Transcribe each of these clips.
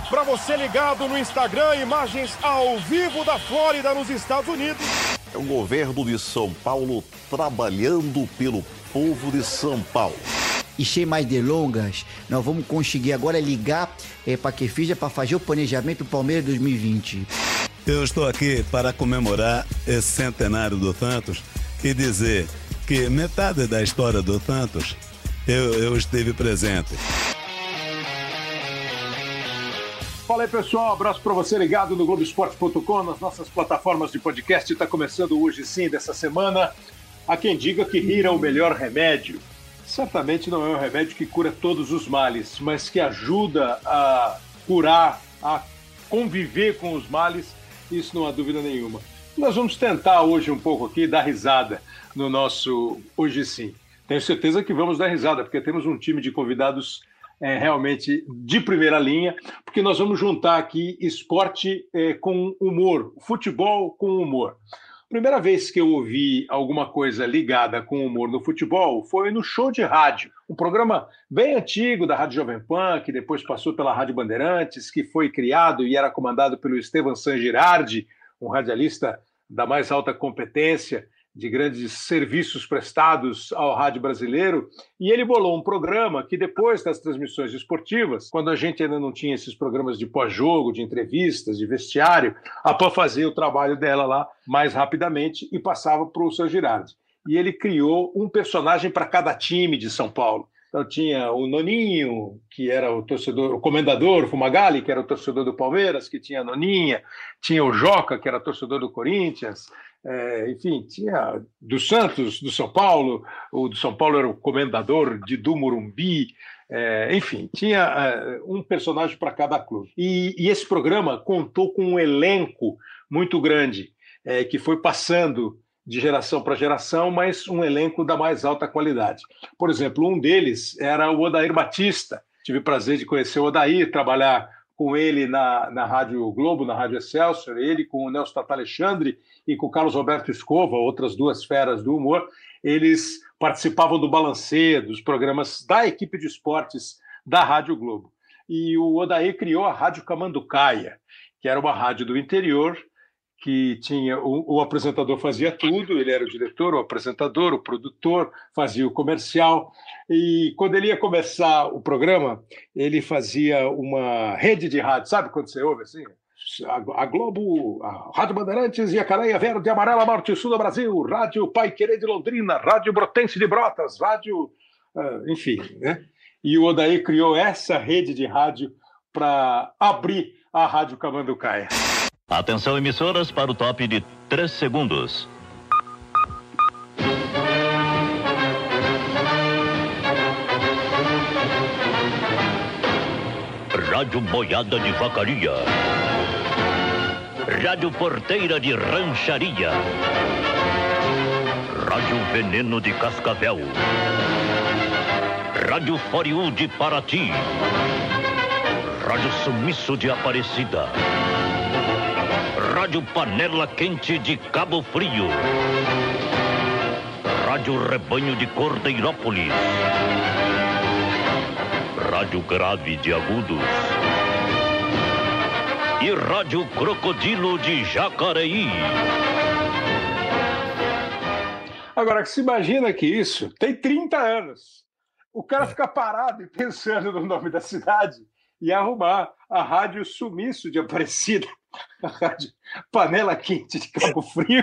Para você ligado no Instagram, imagens ao vivo da Flórida, nos Estados Unidos. É o governo de São Paulo trabalhando pelo povo de São Paulo. E sem mais delongas, nós vamos conseguir agora ligar é, para que fiz para fazer o planejamento do Palmeiras 2020. Eu estou aqui para comemorar esse centenário do Santos e dizer que metade da história do Santos eu, eu estive presente. Fala aí, pessoal. Abraço para você ligado no Globoesporte.com, nas nossas plataformas de podcast. Está começando hoje, sim, dessa semana. Há quem diga que rir é o melhor remédio. Certamente não é um remédio que cura todos os males, mas que ajuda a curar, a conviver com os males, isso não há dúvida nenhuma. Nós vamos tentar hoje um pouco aqui dar risada no nosso Hoje Sim. Tenho certeza que vamos dar risada, porque temos um time de convidados é, realmente de primeira linha, porque nós vamos juntar aqui esporte é, com humor, futebol com humor. Primeira vez que eu ouvi alguma coisa ligada com humor no futebol foi no Show de Rádio, um programa bem antigo da Rádio Jovem Pan, que depois passou pela Rádio Bandeirantes, que foi criado e era comandado pelo Estevam San Girardi, um radialista da mais alta competência de grandes serviços prestados ao rádio brasileiro, e ele bolou um programa que depois das transmissões esportivas, quando a gente ainda não tinha esses programas de pós-jogo, de entrevistas, de vestiário, a PAN fazia o trabalho dela lá mais rapidamente e passava para o seu Girardi. E ele criou um personagem para cada time de São Paulo. Então tinha o Noninho, que era o torcedor, o comendador, o Fumagalli, que era o torcedor do Palmeiras, que tinha a Noninha, tinha o Joca, que era torcedor do Corinthians, é, enfim, tinha do Santos, do São Paulo, o do São Paulo era o comendador de do é, enfim, tinha é, um personagem para cada clube. E, e, esse programa contou com um elenco muito grande, é, que foi passando de geração para geração, mas um elenco da mais alta qualidade. Por exemplo, um deles era o Odair Batista. Tive o prazer de conhecer o Odair, trabalhar com ele na, na Rádio Globo, na Rádio Excelsior, ele com o Nelson Tata Alexandre e com o Carlos Roberto Escova, outras duas feras do humor, eles participavam do balancê, dos programas da equipe de esportes da Rádio Globo. E o Odair criou a Rádio Camanducaia, que era uma rádio do interior, que tinha o, o, apresentador fazia tudo, ele era o diretor, o apresentador, o produtor, fazia o comercial. E quando ele ia começar o programa, ele fazia uma rede de rádio, sabe quando você ouve assim? A, Globo, a Rádio Bandeirantes e a Careia Verde, Amarela, Norte e Sul do Brasil, Rádio Pai Querer de Londrina, Rádio Brotense de Brotas, Rádio. Uh, enfim, né? E o Odaí criou essa rede de rádio para abrir a Rádio Camanducaia. Atenção, emissoras, para o top de 3 segundos. Rádio Boiada de Vacaria. Rádio Porteira de Rancharia. Rádio Veneno de Cascavel. Rádio Foriú de Paraty. Rádio Sumiço de Aparecida. Rádio Panela Quente de Cabo Frio. Rádio Rebanho de Cordeirópolis. Rádio Grave de Agudos. E Rádio Crocodilo de Jacareí. Agora, se imagina que isso tem 30 anos. O cara fica parado e pensando no nome da cidade e arrumar a Rádio Sumiço de Aparecida. A rádio Panela Quente de Cabo Frio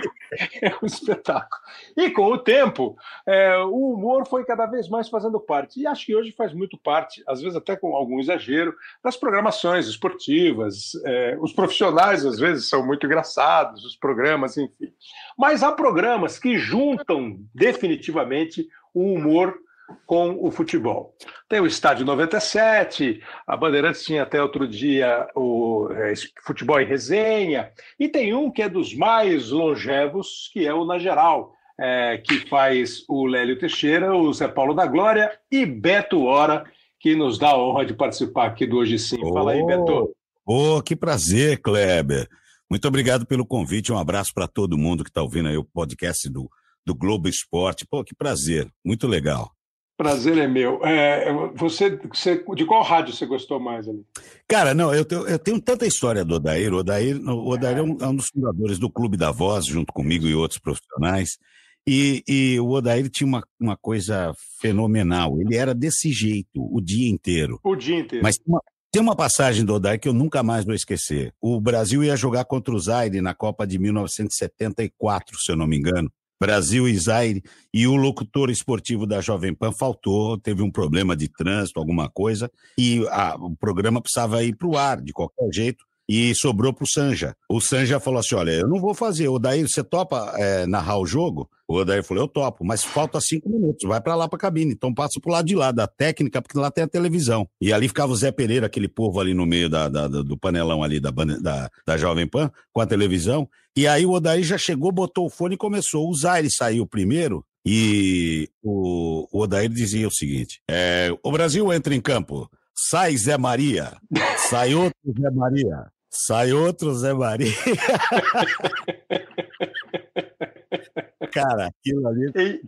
é um espetáculo. E com o tempo, é, o humor foi cada vez mais fazendo parte, e acho que hoje faz muito parte, às vezes até com algum exagero, das programações esportivas. É, os profissionais, às vezes, são muito engraçados, os programas, enfim. Mas há programas que juntam definitivamente o humor com o futebol. Tem o Estádio 97, a Bandeirantes tinha até outro dia o é, Futebol em Resenha, e tem um que é dos mais longevos, que é o Na Geral, é, que faz o Lélio Teixeira, o Zé Paulo da Glória e Beto Hora, que nos dá a honra de participar aqui do Hoje Sim. Fala aí, Beto. Oh, que prazer, Kleber. Muito obrigado pelo convite, um abraço para todo mundo que está ouvindo aí o podcast do, do Globo Esporte. Pô, que prazer, muito legal. Prazer é meu. É, você, você, de qual rádio você gostou mais ali? Cara, não, eu, eu, eu tenho tanta história do Odair. O Odair, o Odair é, um, é um dos fundadores do Clube da Voz, junto comigo e outros profissionais. E, e, o Odair tinha uma, uma coisa fenomenal. Ele era desse jeito o dia inteiro. O dia inteiro. Mas uma, tem uma passagem do Odair que eu nunca mais vou esquecer. O Brasil ia jogar contra o Zaire na Copa de 1974, se eu não me engano. Brasil e Zaire, e o locutor esportivo da Jovem Pan faltou, teve um problema de trânsito, alguma coisa, e a, o programa precisava ir para o ar de qualquer jeito e sobrou pro Sanja. O Sanja falou assim: olha, eu não vou fazer. O Daí, você topa é, narrar o jogo? O Daí falou: eu topo, mas falta cinco minutos, vai para lá pra cabine. Então passa pro lado de lá, da técnica, porque lá tem a televisão. E ali ficava o Zé Pereira, aquele povo ali no meio da, da do panelão ali da, da, da Jovem Pan, com a televisão. E aí o Odair já chegou, botou o fone e começou. O Zaire saiu primeiro. E o, o Odair dizia o seguinte: é, o Brasil entra em campo, sai Zé Maria, sai outro Zé Maria, Sai outro Zé Maria. Cara, aquilo ali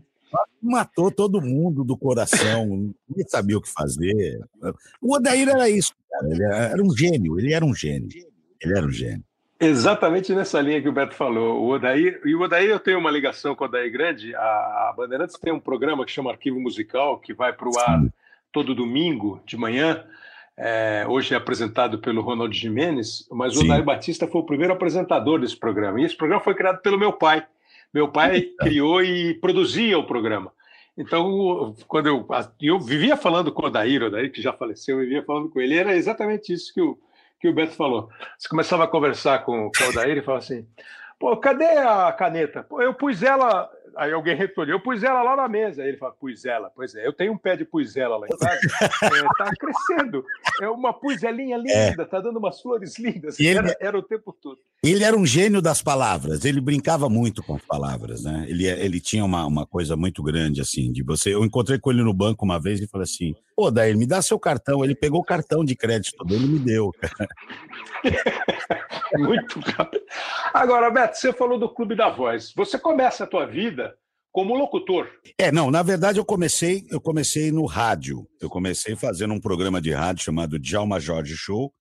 matou todo mundo do coração, ninguém sabia o que fazer. O Odair era isso, cara. Ele era um gênio, ele era um gênio. Ele era um gênio. Exatamente nessa linha que o Beto falou. O Odair, e o Odair eu tenho uma ligação com o Odair Grande. A Bandeirantes tem um programa que chama Arquivo Musical, que vai para o ar todo domingo de manhã é, hoje é apresentado pelo Ronaldo Jimenez, mas Sim. o Daí Batista foi o primeiro apresentador desse programa. E esse programa foi criado pelo meu pai. Meu pai criou e produzia o programa. Então, quando eu, eu vivia falando com o Odair, o Odair que já faleceu, eu vivia falando com ele, era exatamente isso que o, que o Beto falou. Você começava a conversar com, com o Odair e falava assim, pô, cadê a caneta? Pô, eu pus ela, Aí alguém respondeu, eu pus ela lá na mesa. Aí ele fala, pus ela. Pois é, eu tenho um pé de puisela lá em casa. é, tá crescendo. É uma puiselinha é. linda, é. tá dando umas flores lindas. Ele, era, era, o tempo todo. Ele era um gênio das palavras. Ele brincava muito com as palavras, né? Ele, ele tinha uma, uma coisa muito grande, assim, de você. Eu encontrei com ele no banco uma vez e falei assim, pô, daí me dá seu cartão. Ele pegou o cartão de crédito dele e me deu. muito rápido. Agora, Beto, você falou do Clube da Voz. Você começa a tua vida como locutor. É, não, na verdade eu comecei, eu comecei no rádio. Eu comecei fazendo um programa de rádio chamado Djalma Jorge Show,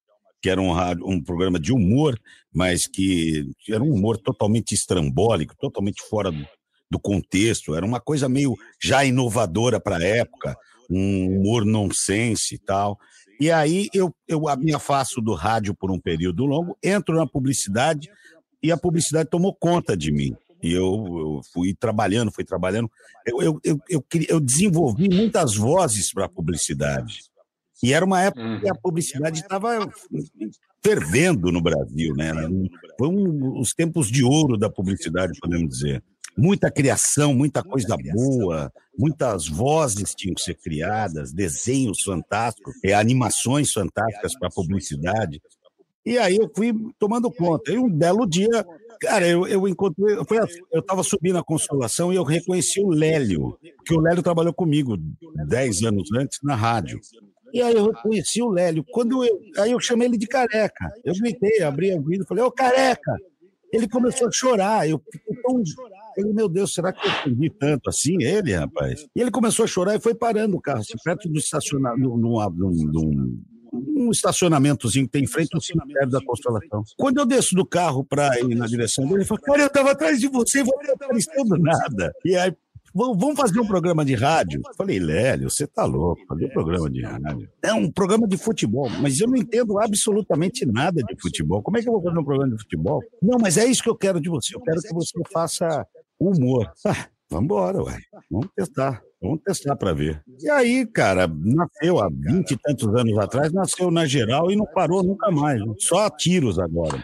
que era um, rádio, um programa de humor, mas que era um humor totalmente estrambólico, totalmente fora do, do contexto. Era uma coisa meio já inovadora para a época, um humor nonsense e tal. E aí eu, eu me afasto do rádio por um período longo, entro na publicidade e a publicidade tomou conta de mim. E eu, eu fui trabalhando, fui trabalhando. Eu, eu, eu, eu, eu desenvolvi muitas vozes para a publicidade. E era uma época que a uhum. publicidade estava fervendo no Brasil, né? Foi um, os tempos de ouro da publicidade, podemos dizer. Muita criação, muita coisa boa, muitas vozes tinham que ser criadas, desenhos fantásticos, é, animações fantásticas para publicidade. E aí eu fui tomando conta. E um belo dia, cara, eu, eu encontrei. Foi, eu estava subindo a consolação e eu reconheci o Lélio, que o Lélio trabalhou comigo dez anos antes na rádio. E aí eu reconheci o Lélio. Quando eu, aí eu chamei ele de careca. Eu gritei, abri a vida e falei, ô careca! Ele começou a chorar. Eu fiquei tão. Falei, meu Deus, será que eu atendi tanto assim ele, rapaz? E ele começou a chorar e foi parando o carro, assim, perto do estacionamento, um estacionamentozinho que tem em frente ao cemitério da Constelação. Quando eu desço do carro para ir na direção dele, ele falou, cara, eu estava atrás de você, você não apareceu do nada. E aí, vamos fazer um programa de rádio? Falei, Lélio, você tá louco, fazer um programa de rádio. É um programa de futebol, mas eu não entendo absolutamente nada de futebol. Como é que eu vou fazer um programa de futebol? Não, mas é isso que eu quero de você. Eu quero que você faça humor. Ah, vamos embora, ué. Vamos testar. Vamos testar para ver. E aí, cara, nasceu há vinte e tantos anos atrás, nasceu na geral e não parou nunca mais. Só tiros agora.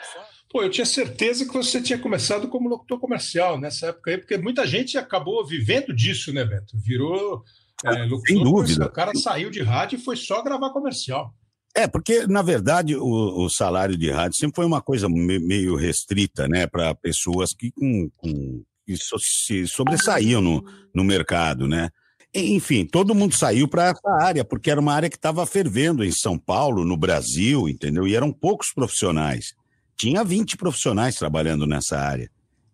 Pô, eu tinha certeza que você tinha começado como locutor comercial nessa época aí, porque muita gente acabou vivendo disso, né, Beto? Virou é, locutor Sem dúvida. O cara saiu de rádio e foi só gravar comercial. É, porque, na verdade, o, o, salário de rádio sempre foi uma coisa meio restrita, né, para pessoas que, com, com, que so, se sobressaíam no, no mercado, né? Enfim, todo mundo saiu para essa área, porque era uma área que estava fervendo em São Paulo, no Brasil, entendeu? E eram poucos profissionais. Tinha 20 profissionais trabalhando nessa área.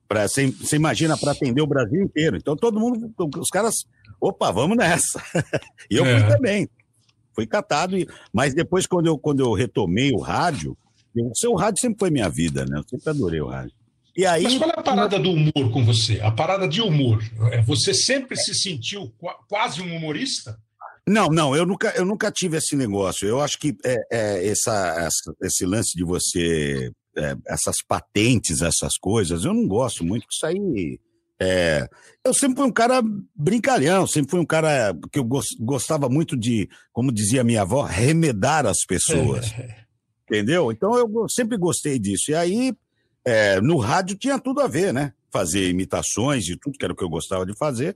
Pra, você, você imagina para atender o Brasil inteiro. Então todo mundo, os caras, opa, vamos nessa. e eu É. fui também. Fui catado, e, mas depois, quando eu, quando eu retomei o rádio, eu, o seu rádio sempre foi minha vida, né? Eu sempre adorei o rádio. E aí. Mas qual é a parada do humor com você? A parada de humor. É, Você sempre se sentiu qua- quase um humorista? Não, não, eu nunca, eu nunca tive esse negócio. Eu acho que é, é, essa, essa- esse lance de você. é, essas patentes, essas coisas, eu não gosto muito, que isso aí. é, eu sempre fui um cara brincalhão, sempre fui um cara que eu gos- gostava muito de, como dizia minha avó, remedar as pessoas. Entendeu? Então eu sempre gostei disso. E aí, é, no rádio tinha tudo a ver, né? Fazer imitações e tudo, que era o que eu gostava de fazer.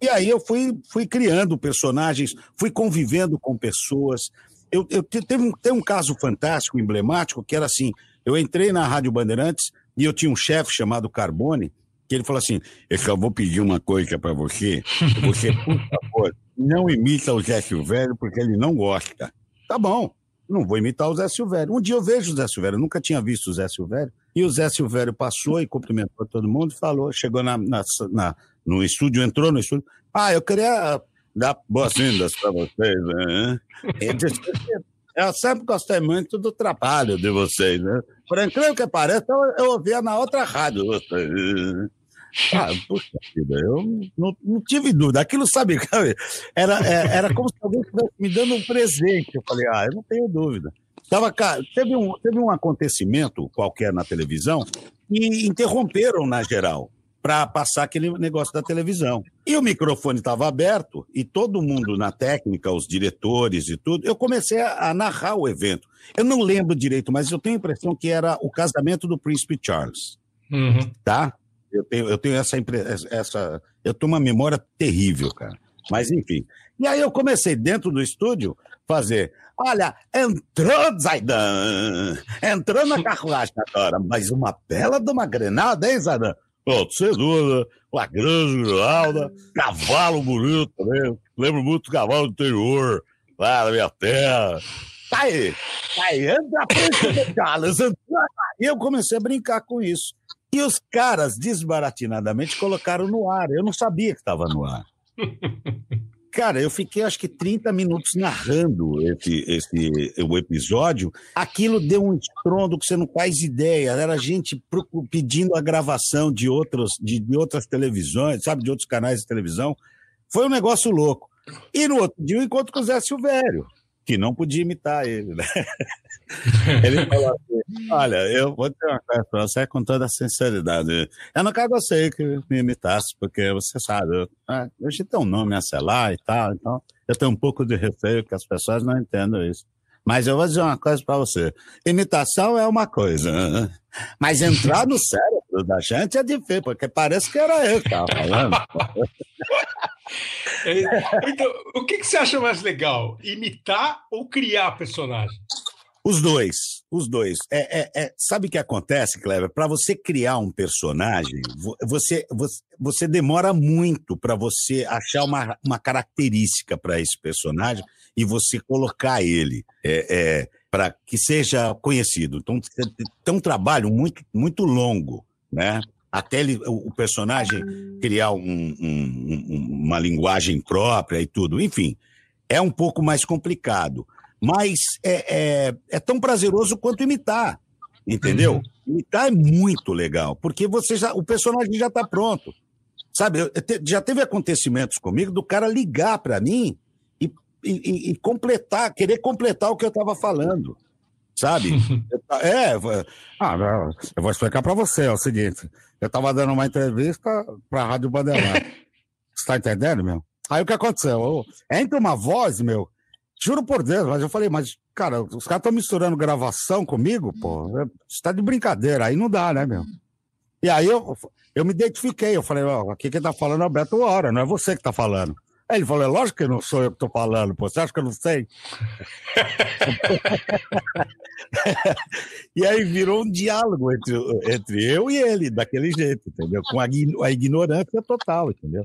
E aí eu fui, fui criando personagens, fui convivendo com pessoas. Eu, eu te- teve um, tem um caso fantástico, emblemático, que era assim: eu entrei na Rádio Bandeirantes e eu tinha um chefe chamado Carbone, que ele falou assim: Eu só vou pedir uma coisa para você. Você, por favor, não imita o Zé Silvério, porque ele não gosta. Tá bom, não vou imitar o Zé Silvério. Um dia eu vejo o Zé Silvério, eu nunca tinha visto o Zé Silvério. E o Zé Silvério passou e cumprimentou todo mundo, falou, chegou na, na- na- no estúdio, entrou no estúdio. Ah, eu queria dar boas-vindas para vocês. Né? Ele disse, eu sempre gostei muito do trabalho de vocês. Né? Por incrível que pareça, eu, eu ouvia na outra rádio vocês. Ah, puxa vida, eu não, não tive dúvida. Aquilo, sabe, era, é- era como se alguém estivesse me dando um presente. Eu falei, ah, eu não tenho dúvida. Tava, ca- teve, um, teve um acontecimento qualquer na televisão e interromperam na geral para passar aquele negócio da televisão. E o microfone estava aberto e todo mundo na técnica, os diretores e tudo, eu comecei a, a narrar o evento. Eu não lembro direito, mas eu tenho a impressão que era o casamento do príncipe Charles Uhum. tá? Eu tenho, eu tenho essa, essa. Eu tenho uma memória terrível, cara. Mas enfim. E aí eu comecei dentro do estúdio fazer. Olha, entrou Zaidan, entrou na carruagem agora, mas uma bela de uma grenada, hein, Zaidan? Pô, sem dúvida, uma grande grenada, cavalo bonito também, lembro muito do cavalo do interior, lá na minha terra. Tá aí, tá aí, entra a frente, Carlos, entrou. E eu comecei a brincar com isso. E os caras, desbaratinadamente, colocaram no ar. Eu não sabia que estava no ar. Cara, eu fiquei acho que 30 minutos narrando esse, esse, o episódio. Aquilo deu um estrondo que você não faz ideia. Era gente pedindo a gravação de, outros, de, de outras televisões, sabe, de outros canais de televisão. Foi um negócio louco. E no outro dia eu encontro com o Zé Silvério, que não podia imitar ele, né? Ele falou assim: Olha, eu vou ter uma coisa pra você com toda a sinceridade. Eu nunca gostei que me imitasse, porque você sabe, eu, ah, a gente tem um nome a selar e tal, então eu tenho um pouco de receio que as pessoas não entendam isso. Mas eu vou dizer uma coisa pra você: imitação é uma coisa, né? mas entrar no cérebro da gente é difícil, porque parece que era eu que estava falando. Então, o que, que você acha mais legal? Imitar ou criar personagem? Os dois, os dois. É, é- é- sabe o que acontece, Cleber? Para você criar um personagem, vo- você, você, você demora muito para você achar uma, uma característica para esse personagem e você colocar ele é, para que seja conhecido. Então, tem um trabalho muito, muito longo, né? Até ele, o, personagem criar um- um- um- uma linguagem própria e tudo. Enfim, é um pouco mais complicado mas é, é, é tão prazeroso quanto imitar, entendeu? Imitar é muito legal, porque você já, o personagem já está pronto, sabe? Te- já teve acontecimentos comigo do cara ligar para mim e, completar, querer completar o que eu estava falando, sabe? É, ah, eu vou explicar para você, é o seguinte, eu estava dando uma entrevista para a Rádio Bandeirantes, você tá entendendo, meu? Aí o que aconteceu? Eu- entra uma voz, meu, Juro por Deus, mas eu falei, mas, cara, os caras estão misturando gravação comigo, pô. Você tá de brincadeira, aí não dá, né, meu? E aí eu, eu me identifiquei, eu falei, ó, aqui quem tá falando é o Beto Hora, não é você que tá falando. Aí ele falou, é lógico que não sou eu que tô falando, pô, você acha que eu não sei? e aí virou um diálogo entre, entre eu e ele, daquele jeito, entendeu? Com a, a ignorância total, entendeu?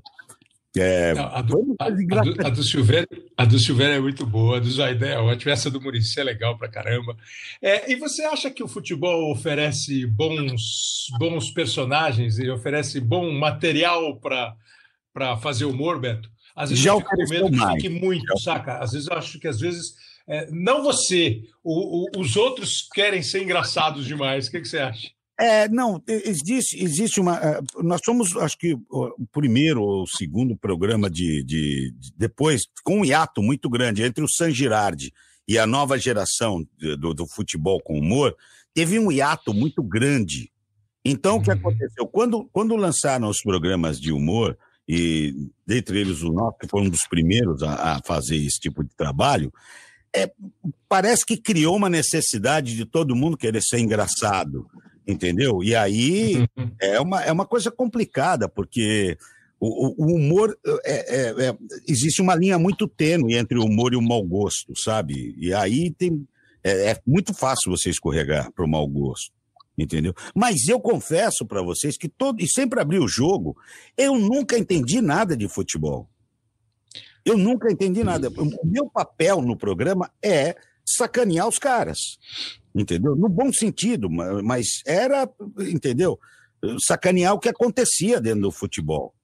É, Não, a, do, a, a, do, a, do Silvério, a do Silvério é muito boa, a do Zaidan é ótima, essa do Muricy é legal pra caramba. É, e você acha que o futebol oferece bons, bons personagens e oferece bom material para fazer humor, Beto? Às vezes Já eu fico com medo que mais. fique muito, saca? Às vezes eu acho que às vezes é, não você, o, o, os outros querem ser engraçados demais. O que, que você acha? É, não, existe, existe uma. eh, Nós somos, acho que, o primeiro ou segundo programa de, de, de- Depois, com um hiato muito grande entre o San Girardi e a nova geração do, do futebol com humor, teve um hiato muito grande. Então, o que Uhum. aconteceu? Quando, quando lançaram os programas de humor, e dentre eles o nosso, que foi um dos primeiros a, a fazer esse tipo de trabalho, é, parece que criou uma necessidade de todo mundo querer ser engraçado, entendeu? E aí é uma, é uma coisa complicada, porque o, o- humor. É, é- é- existe uma linha muito tênue entre o humor e o mau gosto, sabe? E aí tem, é, é muito fácil você escorregar para o mau gosto. Entendeu? Mas eu confesso para vocês que todo. E sempre abri o jogo, eu nunca entendi nada de futebol. Eu nunca entendi nada. O meu papel no programa é sacanear os caras. Entendeu? No bom sentido, ma- mas era, entendeu? Sacanear o que acontecia dentro do futebol.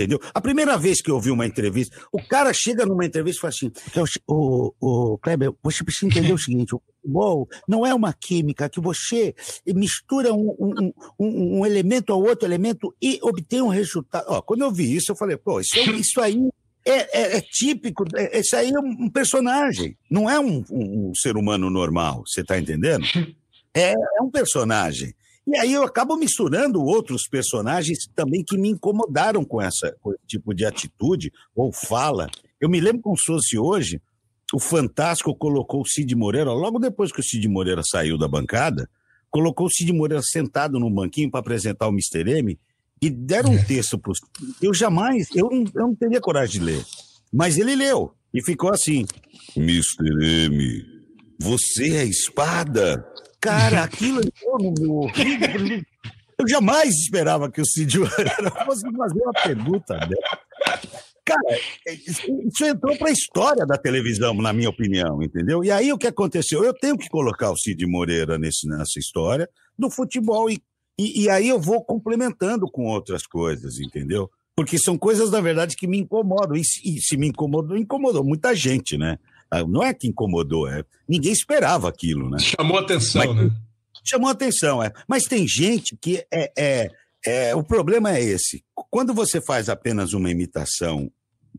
Entendeu? A primeira vez que eu ouvi uma entrevista, o cara chega numa entrevista e fala assim: "Eu- o, o Kleber, você precisa entender o seguinte: o futebol não é uma química que você mistura um, um, um, um elemento ao outro elemento e obtém um resultado. Ó, quando eu vi isso, eu falei: pô, isso, é- isso aí é, é- é típico, é, isso aí é um um personagem, não é um, um- um ser humano normal, você está entendendo? É, é um personagem. E aí eu acabo misturando outros personagens também que me incomodaram com, essa, com esse tipo de atitude ou fala. Eu me lembro como se fosse hoje, o Fantástico colocou o Cid Moreira, logo depois que o Cid Moreira saiu da bancada, colocou o Cid Moreira sentado num banquinho para apresentar o Mr. M e deram um texto para Eu jamais, eu não, eu não teria coragem de ler. Mas ele leu e ficou assim: Mr. M, você é espada? Cara, aquilo entrou no meu ouvido. Eu jamais esperava que o Cid Moreira fosse fazer uma pergunta dessa. Cara, isso entrou para a história da televisão, na minha opinião, entendeu? E aí o que aconteceu? Eu tenho que colocar o Cid Moreira nesse, nessa história do futebol e, e, e aí eu vou complementando com outras coisas, entendeu? Porque são coisas, na verdade, que me incomodam. E e se me incomodou, incomodou muita gente, né? Ah, Não é que incomodou, é ninguém esperava aquilo, né? Chamou atenção, Mas- né? chamou atenção, é. Mas tem gente que é, é, é- O problema é esse. Quando você faz apenas uma imitação,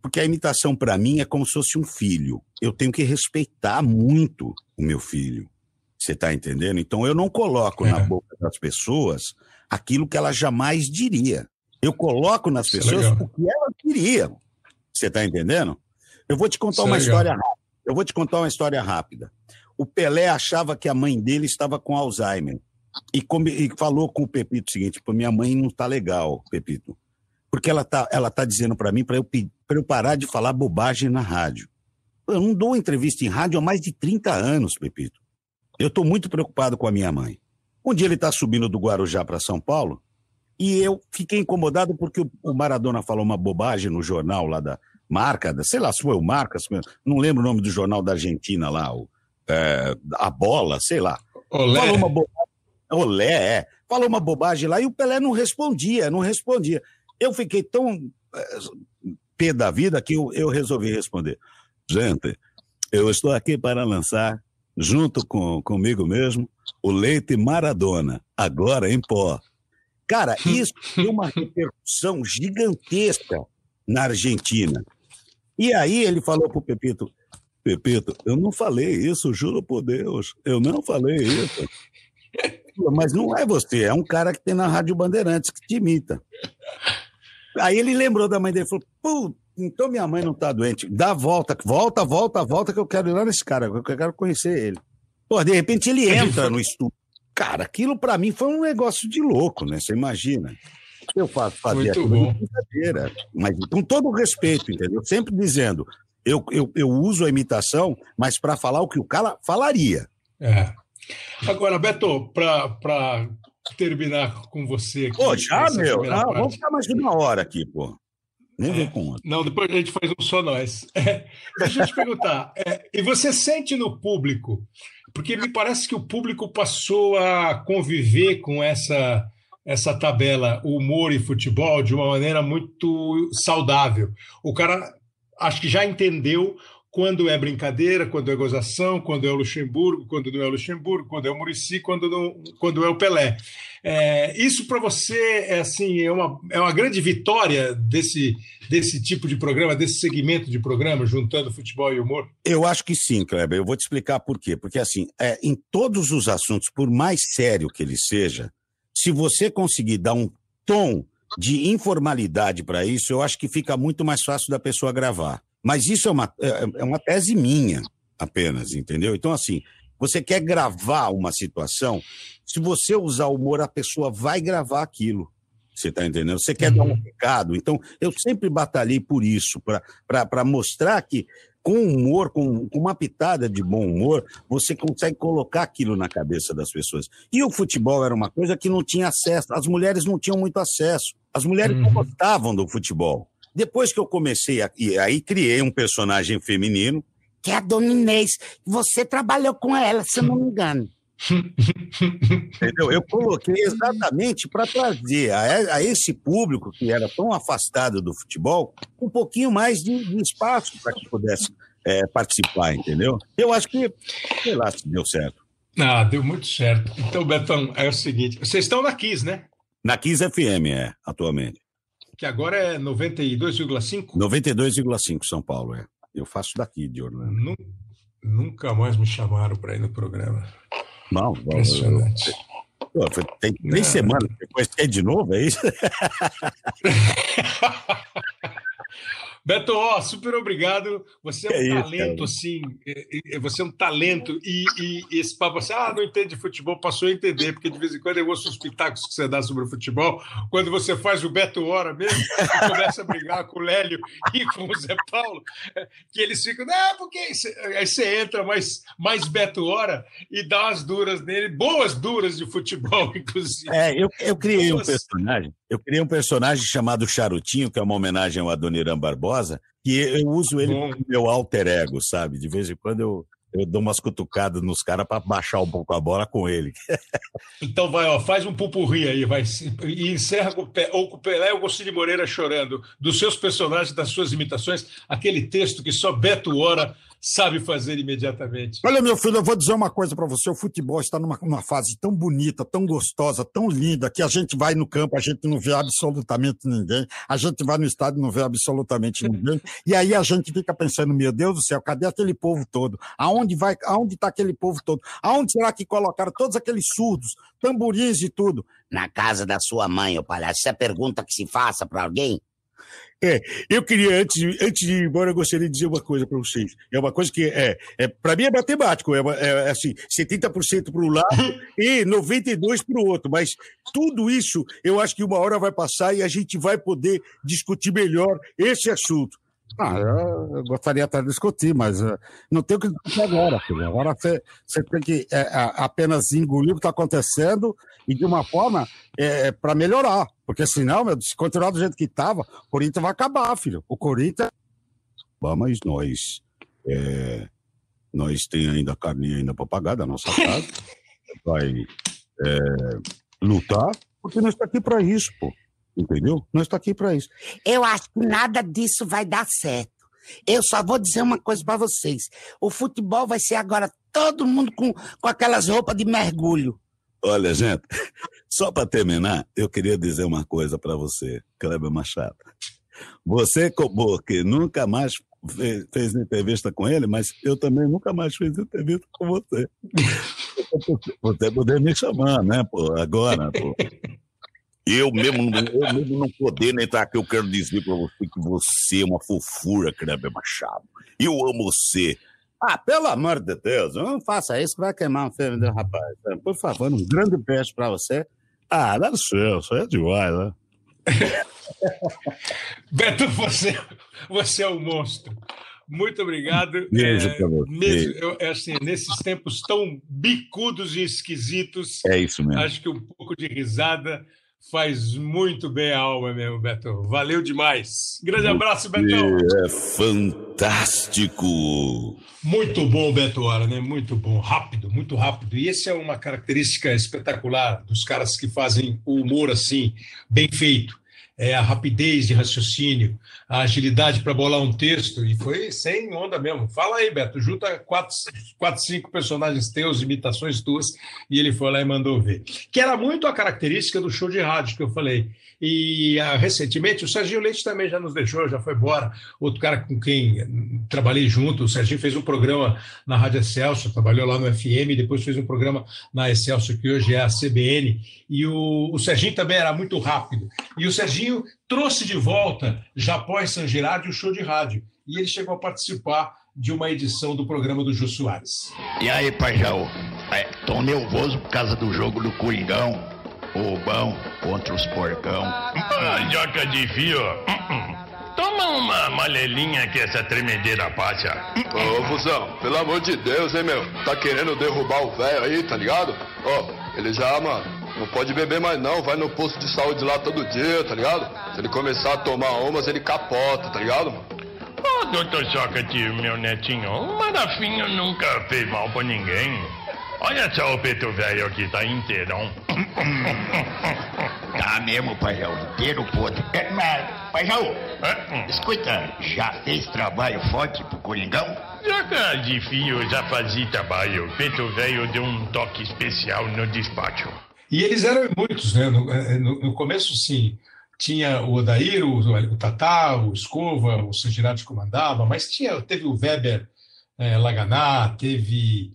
porque a imitação para mim é como se fosse um filho. Eu tenho que respeitar muito o meu filho. Você está entendendo? Então eu não coloco na É. boca das pessoas aquilo que ela jamais diria. Eu coloco nas Isso é pessoas legal. o que elas diriam. Você está entendendo? Eu vou te contar Isso é uma história rápida. Eu vou te contar uma história rápida. O Pelé achava que a mãe dele estava com Alzheimer. E, e falou com o Pepito o seguinte: minha mãe não está legal, Pepito. Porque ela tá, ela tá dizendo para mim para eu, eu parar de falar bobagem na rádio. Eu não dou entrevista em rádio há mais de 30 anos, Pepito. Eu estou muito preocupado com a minha mãe. Um dia ele está subindo do Guarujá para São Paulo e eu fiquei incomodado porque o Maradona falou uma bobagem no jornal lá da Marca, sei lá se foi o Marca, se foi- não lembro o nome do jornal da Argentina lá, o, é, a Bola, sei lá. Olé. Falou uma bobagem. Olé, é. Falou uma bobagem lá e o Pelé não respondia, não respondia. Eu fiquei tão eh, pé da vida que eu, eu resolvi responder. Gente, eu estou aqui para lançar, junto com comigo mesmo, o leite Maradona, agora em pó. Cara, isso deu uma repercussão gigantesca na Argentina. E aí ele falou pro Pepito, Pepito, eu não falei isso, juro por Deus, eu não falei isso. Mas não é você, é um cara que tem na Rádio Bandeirantes que te imita. Aí ele lembrou da mãe dele e falou: Pô, então minha mãe não tá doente. Dá a volta, volta, volta, volta, que eu quero ir lá nesse cara, que eu quero conhecer ele. Pô, de repente ele entra no estúdio. Cara, aquilo pra mim foi um negócio de louco, né? Você imagina. Eu faço fazer Muito bom. de brincadeira, mas com todo o respeito, entendeu? Sempre dizendo, eu, eu, eu uso a imitação, mas para falar o que o cara falaria. É. Agora, Beto, para terminar com você aqui. Pô, já, meu? parte. vamos ficar mais de uma hora aqui, pô. Nem vem com outro. Não, depois a gente faz um só nós. É, deixa eu te perguntar, é, e você sente no público, porque me parece que o público passou a conviver com essa essa tabela humor e futebol de uma maneira muito saudável. O cara acho que já entendeu quando é brincadeira, quando é gozação, quando é o Luxemburgo, quando não é o Luxemburgo, quando é o Murici, quando, não, quando é o Pelé. É, isso para você é assim é uma, é uma grande vitória desse, desse tipo de programa, desse segmento de programa, juntando futebol e humor? Eu acho que sim, Kleber. Eu vou te explicar por quê. Porque assim, é, em todos os assuntos, por mais sério que ele seja, se você conseguir dar um tom de informalidade para isso, eu acho que fica muito mais fácil da pessoa gravar. Mas isso é uma, é, é uma tese minha apenas, entendeu? Então, assim, você quer gravar uma situação, se você usar humor, a pessoa vai gravar aquilo. Você está entendendo? Você quer uhum. dar um uhum. recado. Então, eu sempre batalhei por isso, para mostrar que com humor, com, com, uma pitada de bom humor, você consegue colocar aquilo na cabeça das pessoas. E o futebol era uma coisa que não tinha acesso, as mulheres não tinham muito acesso. As mulheres uhum. não gostavam do futebol. Depois que eu comecei, a, e aí criei um personagem feminino, que é a Dona Inês. Você trabalhou com ela, se eu não me engano. Entendeu? Eu coloquei exatamente para trazer a, a, esse público que era tão afastado do futebol um pouquinho mais de, de espaço para que pudesse é, participar, entendeu? Eu acho que, sei lá se deu certo. Ah, deu muito certo. Então, Betão, é o seguinte: vocês estão na Kiss, né? Na Kiss FM, é, atualmente que agora é 92,5? 92,5 São Paulo, é. Eu faço daqui de Orlando. Nunca mais me chamaram para ir no programa. Não, Impressionante. Eu, eu, tem três Não. semanas depois quer de novo, é isso? Beto, ó, super obrigado. Você é um é talento, isso, assim. Você é um talento. E, e, e esse papo assim, ah, não entende futebol, passou a entender, porque de vez em quando eu ouço os pitacos que você dá sobre o futebol. Quando você faz o Beto Hora mesmo, e começa a brigar com o Lélio e com o Zé Paulo, que eles ficam, não, porque aí você entra mais, mais Beto Hora e dá umas duras nele, boas duras de futebol, inclusive. É, eu, eu criei um personagem. Eu criei um personagem chamado Charutinho, que é uma homenagem ao Adoniran Barbosa, que eu uso ele Bom. como meu alter ego, sabe? De vez em quando eu, eu dou umas cutucadas nos caras para baixar um pouco a bola com ele. então vai, ó, faz um pupurri aí, vai, e encerra com, ou com o Pelé ou com o Cid Moreira chorando, dos seus personagens, das suas imitações, aquele texto que só Beto Hora sabe fazer imediatamente. Olha, meu filho, eu vou dizer uma coisa para você: o futebol está numa, numa, fase tão bonita, tão gostosa, tão linda, que a gente vai no campo, a gente não vê absolutamente ninguém, a gente vai no estádio e não vê absolutamente ninguém, e aí a gente fica pensando: meu Deus do céu, cadê aquele povo todo? Aonde vai? Aonde está aquele povo todo? Aonde será que colocaram todos aqueles surdos, tamborins e tudo? Na casa da sua mãe, ô palhaço. Essa é a pergunta que se faça para alguém é, eu queria, antes antes de ir embora, eu gostaria de dizer uma coisa para vocês. É uma coisa que, é, é para mim, é matemático. É, é, é assim, 70% para um lado e 92% para o outro. Mas tudo isso, eu acho que uma hora vai passar e a gente vai poder discutir melhor esse assunto. Ah, eu, gostaria até de discutir, mas uh, não tem o que discutir agora, filho. Agora você, você tem que é, apenas engolir o que está acontecendo e de uma forma é, é para melhorar. Porque senão, meu, se continuar do jeito que estava, o Corinthians vai acabar, filho. O Corinthians. Mas nós. É, nós tem ainda carninha ainda para pagar da nossa casa. vai é, lutar, porque nós está aqui para isso, pô. Entendeu? Nós está aqui para isso. Eu acho que nada disso vai dar certo. Eu só vou dizer uma coisa para vocês. O futebol vai ser agora todo mundo com, com aquelas roupas de mergulho. Olha, gente, só para terminar, eu queria dizer uma coisa para você, Kleber Machado. Você, que nunca mais fez, fez entrevista com ele, mas eu também nunca mais fiz entrevista com você. Você poder me chamar, né, pô, agora, pô. Eu mesmo, eu mesmo não poder entrar aqui, eu quero dizer para você que você é uma fofura, Kleber Machado. Eu amo você. Ah, pelo amor de Deus, não faça isso, vai queimar um filme do rapaz. Por favor, um grande beijo para você. Ah, dá licença, é demais, né? Beto, você, você é um monstro. Muito obrigado. Beijo é, você. Mesmo, eu, é assim, nesses tempos tão bicudos e esquisitos. É isso mesmo. Acho que um pouco de risada faz muito bem a alma mesmo, Beto. Valeu demais. Grande abraço, Betão. É fantástico. Muito bom, Beto Hora, né? Muito bom, rápido, muito rápido. E essa é uma característica espetacular dos caras que fazem o humor assim, bem feito é, a rapidez de raciocínio, a agilidade para bolar um texto, e foi sem onda mesmo. Fala aí, Beto, junta quatro, quatro, cinco personagens teus, imitações tuas, e ele foi lá e mandou ver. Que era muito a característica do show de rádio que eu falei. E ah, recentemente o Serginho Leite também já nos deixou, já foi embora. Outro cara com quem trabalhei junto, o Serginho fez um programa na Rádio Excelsior, trabalhou lá no FM, depois fez um programa na Excelsior, que hoje é a CBN. E o, o Serginho também era muito rápido. E o Serginho trouxe de volta, já após San Gerardo, o show de rádio. E ele chegou a participar de uma edição do programa do Jô Soares. E aí, Pajão? É, tô nervoso por causa do jogo do Coringão o bom contra os porcão. Joca de fio. Toma uma malelinha que essa tremedeira passa. Ô, Fusão, pelo amor de Deus, hein, meu? Tá querendo derrubar o velho aí, tá ligado? Ó, ele já, mano, não pode beber mais não, vai no posto de saúde lá todo dia, tá ligado? Se ele começar a tomar umas, ele capota, tá ligado, mano? Ô, doutor Sócrates, meu netinho, o Marafinho nunca fez mal pra ninguém. Olha só o peito velho aqui, tá inteirão. Tá mesmo, paião, inteiro podre. É, mas, paião, escuta, já fez trabalho forte pro Coringão? Já de fio, já fazia trabalho. Peito velho deu um toque especial no despacho. E eles eram muitos, né? No, é, no, no começo, sim tinha o Odair, o, o Tatá, o Escova, o Sangirati comandava, mas tinha, teve o Weber é, Laganá, teve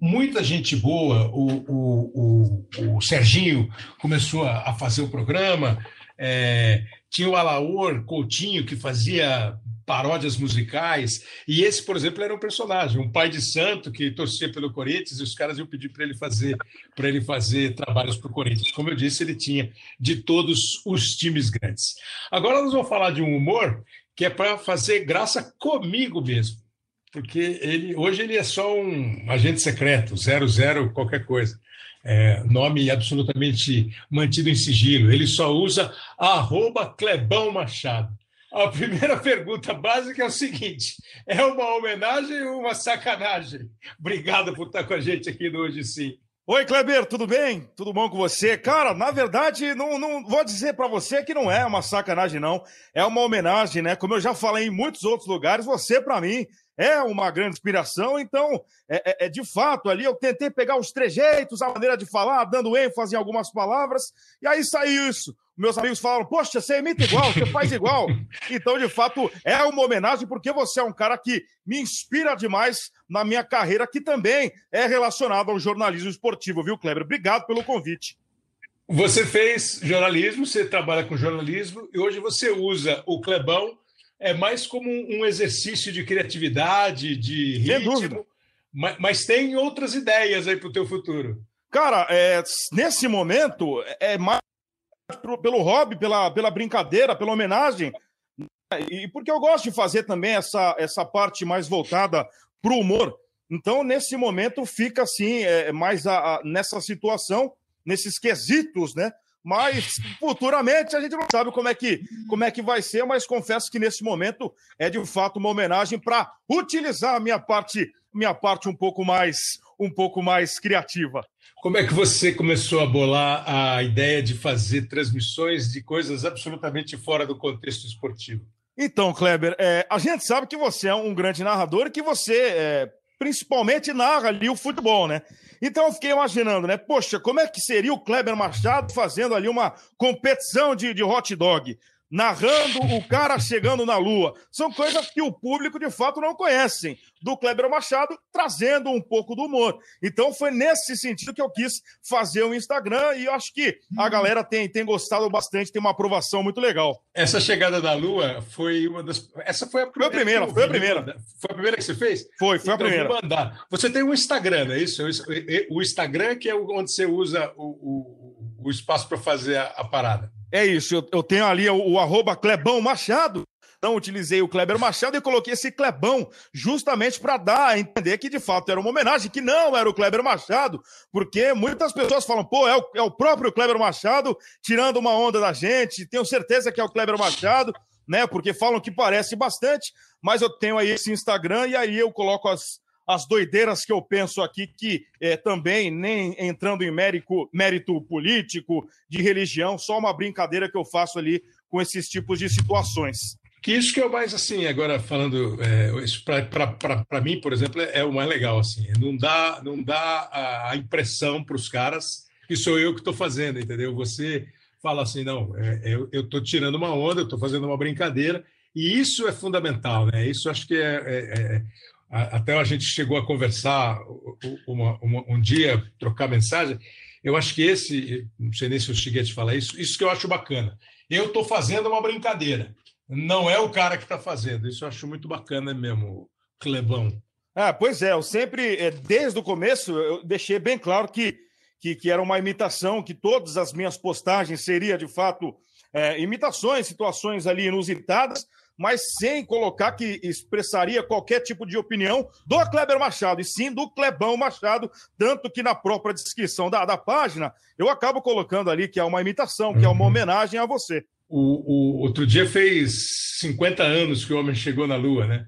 muita gente boa. O, o, o, o Serginho começou a, fazer o programa. É, tinha o Alaor Coutinho, que fazia paródias musicais. E esse, por exemplo, era um personagem, um pai de santo que torcia pelo Corinthians e os caras iam pedir para ele fazer para ele fazer trabalhos para o Corinthians. Como eu disse, ele tinha de todos os times grandes. Agora nós vamos falar de um humor que é para fazer graça comigo mesmo porque ele hoje ele é só um agente secreto, 00 qualquer coisa. É, nome absolutamente mantido em sigilo. Ele só usa arroba Clebão Machado. A primeira pergunta básica é o seguinte: é uma homenagem ou uma sacanagem? Obrigado por estar com a gente aqui no Hoje Sim. Oi, Kleber, tudo bem? Tudo bom com você? Cara, na verdade, não, não vou dizer para você que não é uma sacanagem, não. É uma homenagem, né? Como eu já falei em muitos outros lugares, você, para mim, é uma grande inspiração. Então, é, é, é, de fato ali eu tentei pegar os trejeitos, a maneira de falar, dando ênfase em algumas palavras, e aí saiu isso. Meus amigos falaram: Poxa, você imita igual, você faz igual. Então, de fato, é uma homenagem, porque você é um cara que me inspira demais na minha carreira, que também é relacionado ao jornalismo esportivo, viu, Kleber? Obrigado pelo convite. Você fez jornalismo, você trabalha com jornalismo, e hoje você usa o Clebão é mais como um exercício de criatividade, de ritmo. Sem dúvida. Mas, mas tem outras ideias aí para o teu futuro. Cara, é, nesse momento, é mais pelo hobby, pela, pela brincadeira, pela homenagem. E porque eu gosto de fazer também essa, essa parte mais voltada para o humor. Então, nesse momento, fica assim, é, mais a, a, nessa situação, nesses quesitos, né? Mas futuramente a gente não sabe como é que, como é que vai ser, mas confesso que nesse momento é de fato uma homenagem para utilizar a minha parte, minha parte um pouco mais, um pouco mais criativa. Como é que você começou a bolar a ideia de fazer transmissões de coisas absolutamente fora do contexto esportivo? Então, Kleber, é, a gente sabe que você é um grande narrador e que você é, principalmente narra ali o futebol, né? Então eu fiquei imaginando, né? Poxa, como é que seria o Kleber Machado fazendo ali uma competição de, de hot dog? Narrando o cara chegando na Lua. São coisas que o público de fato não conhecem. Do Kleber Machado trazendo um pouco do humor. Então foi nesse sentido que eu quis fazer o Instagram e eu acho que a uhum. galera tem, tem gostado bastante, tem uma aprovação muito legal. Essa chegada da Lua foi uma das. Essa foi a primeira. Foi a primeira, foi a primeira. Foi a primeira que você fez? Foi, foi então, a primeira. Vou mandar. Você tem um Instagram, não é isso? O Instagram que é onde você usa o, o, o espaço para fazer a, a parada. É isso, eu, eu tenho ali o, o arroba Clebão Machado, Não utilizei o Kleber Machado e coloquei esse Clebão justamente para dar a entender que de fato era uma homenagem, que não era o Kleber Machado, porque muitas pessoas falam, pô, é o, é o próprio Kleber Machado tirando uma onda da gente, tenho certeza que é o Kleber Machado, né? Porque falam que parece bastante, mas eu tenho aí esse Instagram e aí eu coloco as, as doideiras que eu penso aqui, que é, também nem entrando em mérito, mérito político, de religião, só uma brincadeira que eu faço ali com esses tipos de situações. Que isso que é o mais assim, agora falando, é, isso para mim, por exemplo, é, é, o mais legal, assim, não dá, não dá a, impressão para os caras que sou eu que estou fazendo, entendeu? Você fala assim, não, é, eu estou tirando uma onda, eu estou fazendo uma brincadeira, e isso é fundamental, né? Isso acho que é, é, é até a gente chegou a conversar uma, uma, um dia, trocar mensagem. Eu acho que esse, não sei nem se a te falar isso, isso que eu acho bacana. Eu estou fazendo uma brincadeira, não é o cara que está fazendo. Isso eu acho muito bacana mesmo, Clebão. Ah, pois é, eu sempre, é, desde o começo, eu deixei bem claro que, que, que era uma imitação, que todas as minhas postagens seriam, de fato, é, imitações, situações ali inusitadas, mas sem colocar que expressaria qualquer tipo de opinião do Kleber Machado, e sim do Clebão Machado, tanto que na própria descrição da, da página eu acabo colocando ali que é uma imitação, que é uma uhum. homenagem a você. O, o, outro dia fez 50 anos que o homem chegou na Lua, né?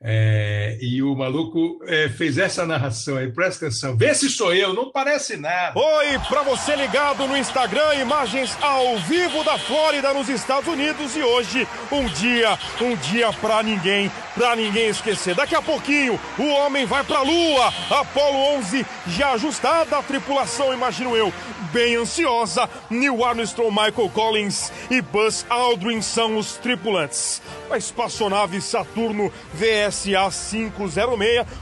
É, e o maluco é, fez essa narração aí, presta atenção. Vê se sou eu, não parece nada. Oi, para você ligado no Instagram, imagens ao vivo da Flórida, nos Estados Unidos. E hoje, um dia, um dia para ninguém, para ninguém esquecer. Daqui a pouquinho, o homem vai para a Lua. Apolo 11 já ajustada a tripulação, imagino eu, bem ansiosa. Neil Armstrong, Michael Collins e Buzz Aldrin são os tripulantes. A espaçonave Saturno VSA 506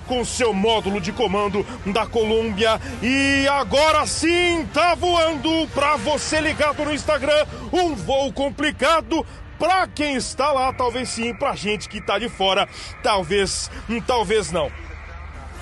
com seu módulo de comando da Colômbia. E agora sim tá voando para você ligado no Instagram. Um voo complicado. Para quem está lá, talvez sim, para gente que tá de fora, talvez, talvez não.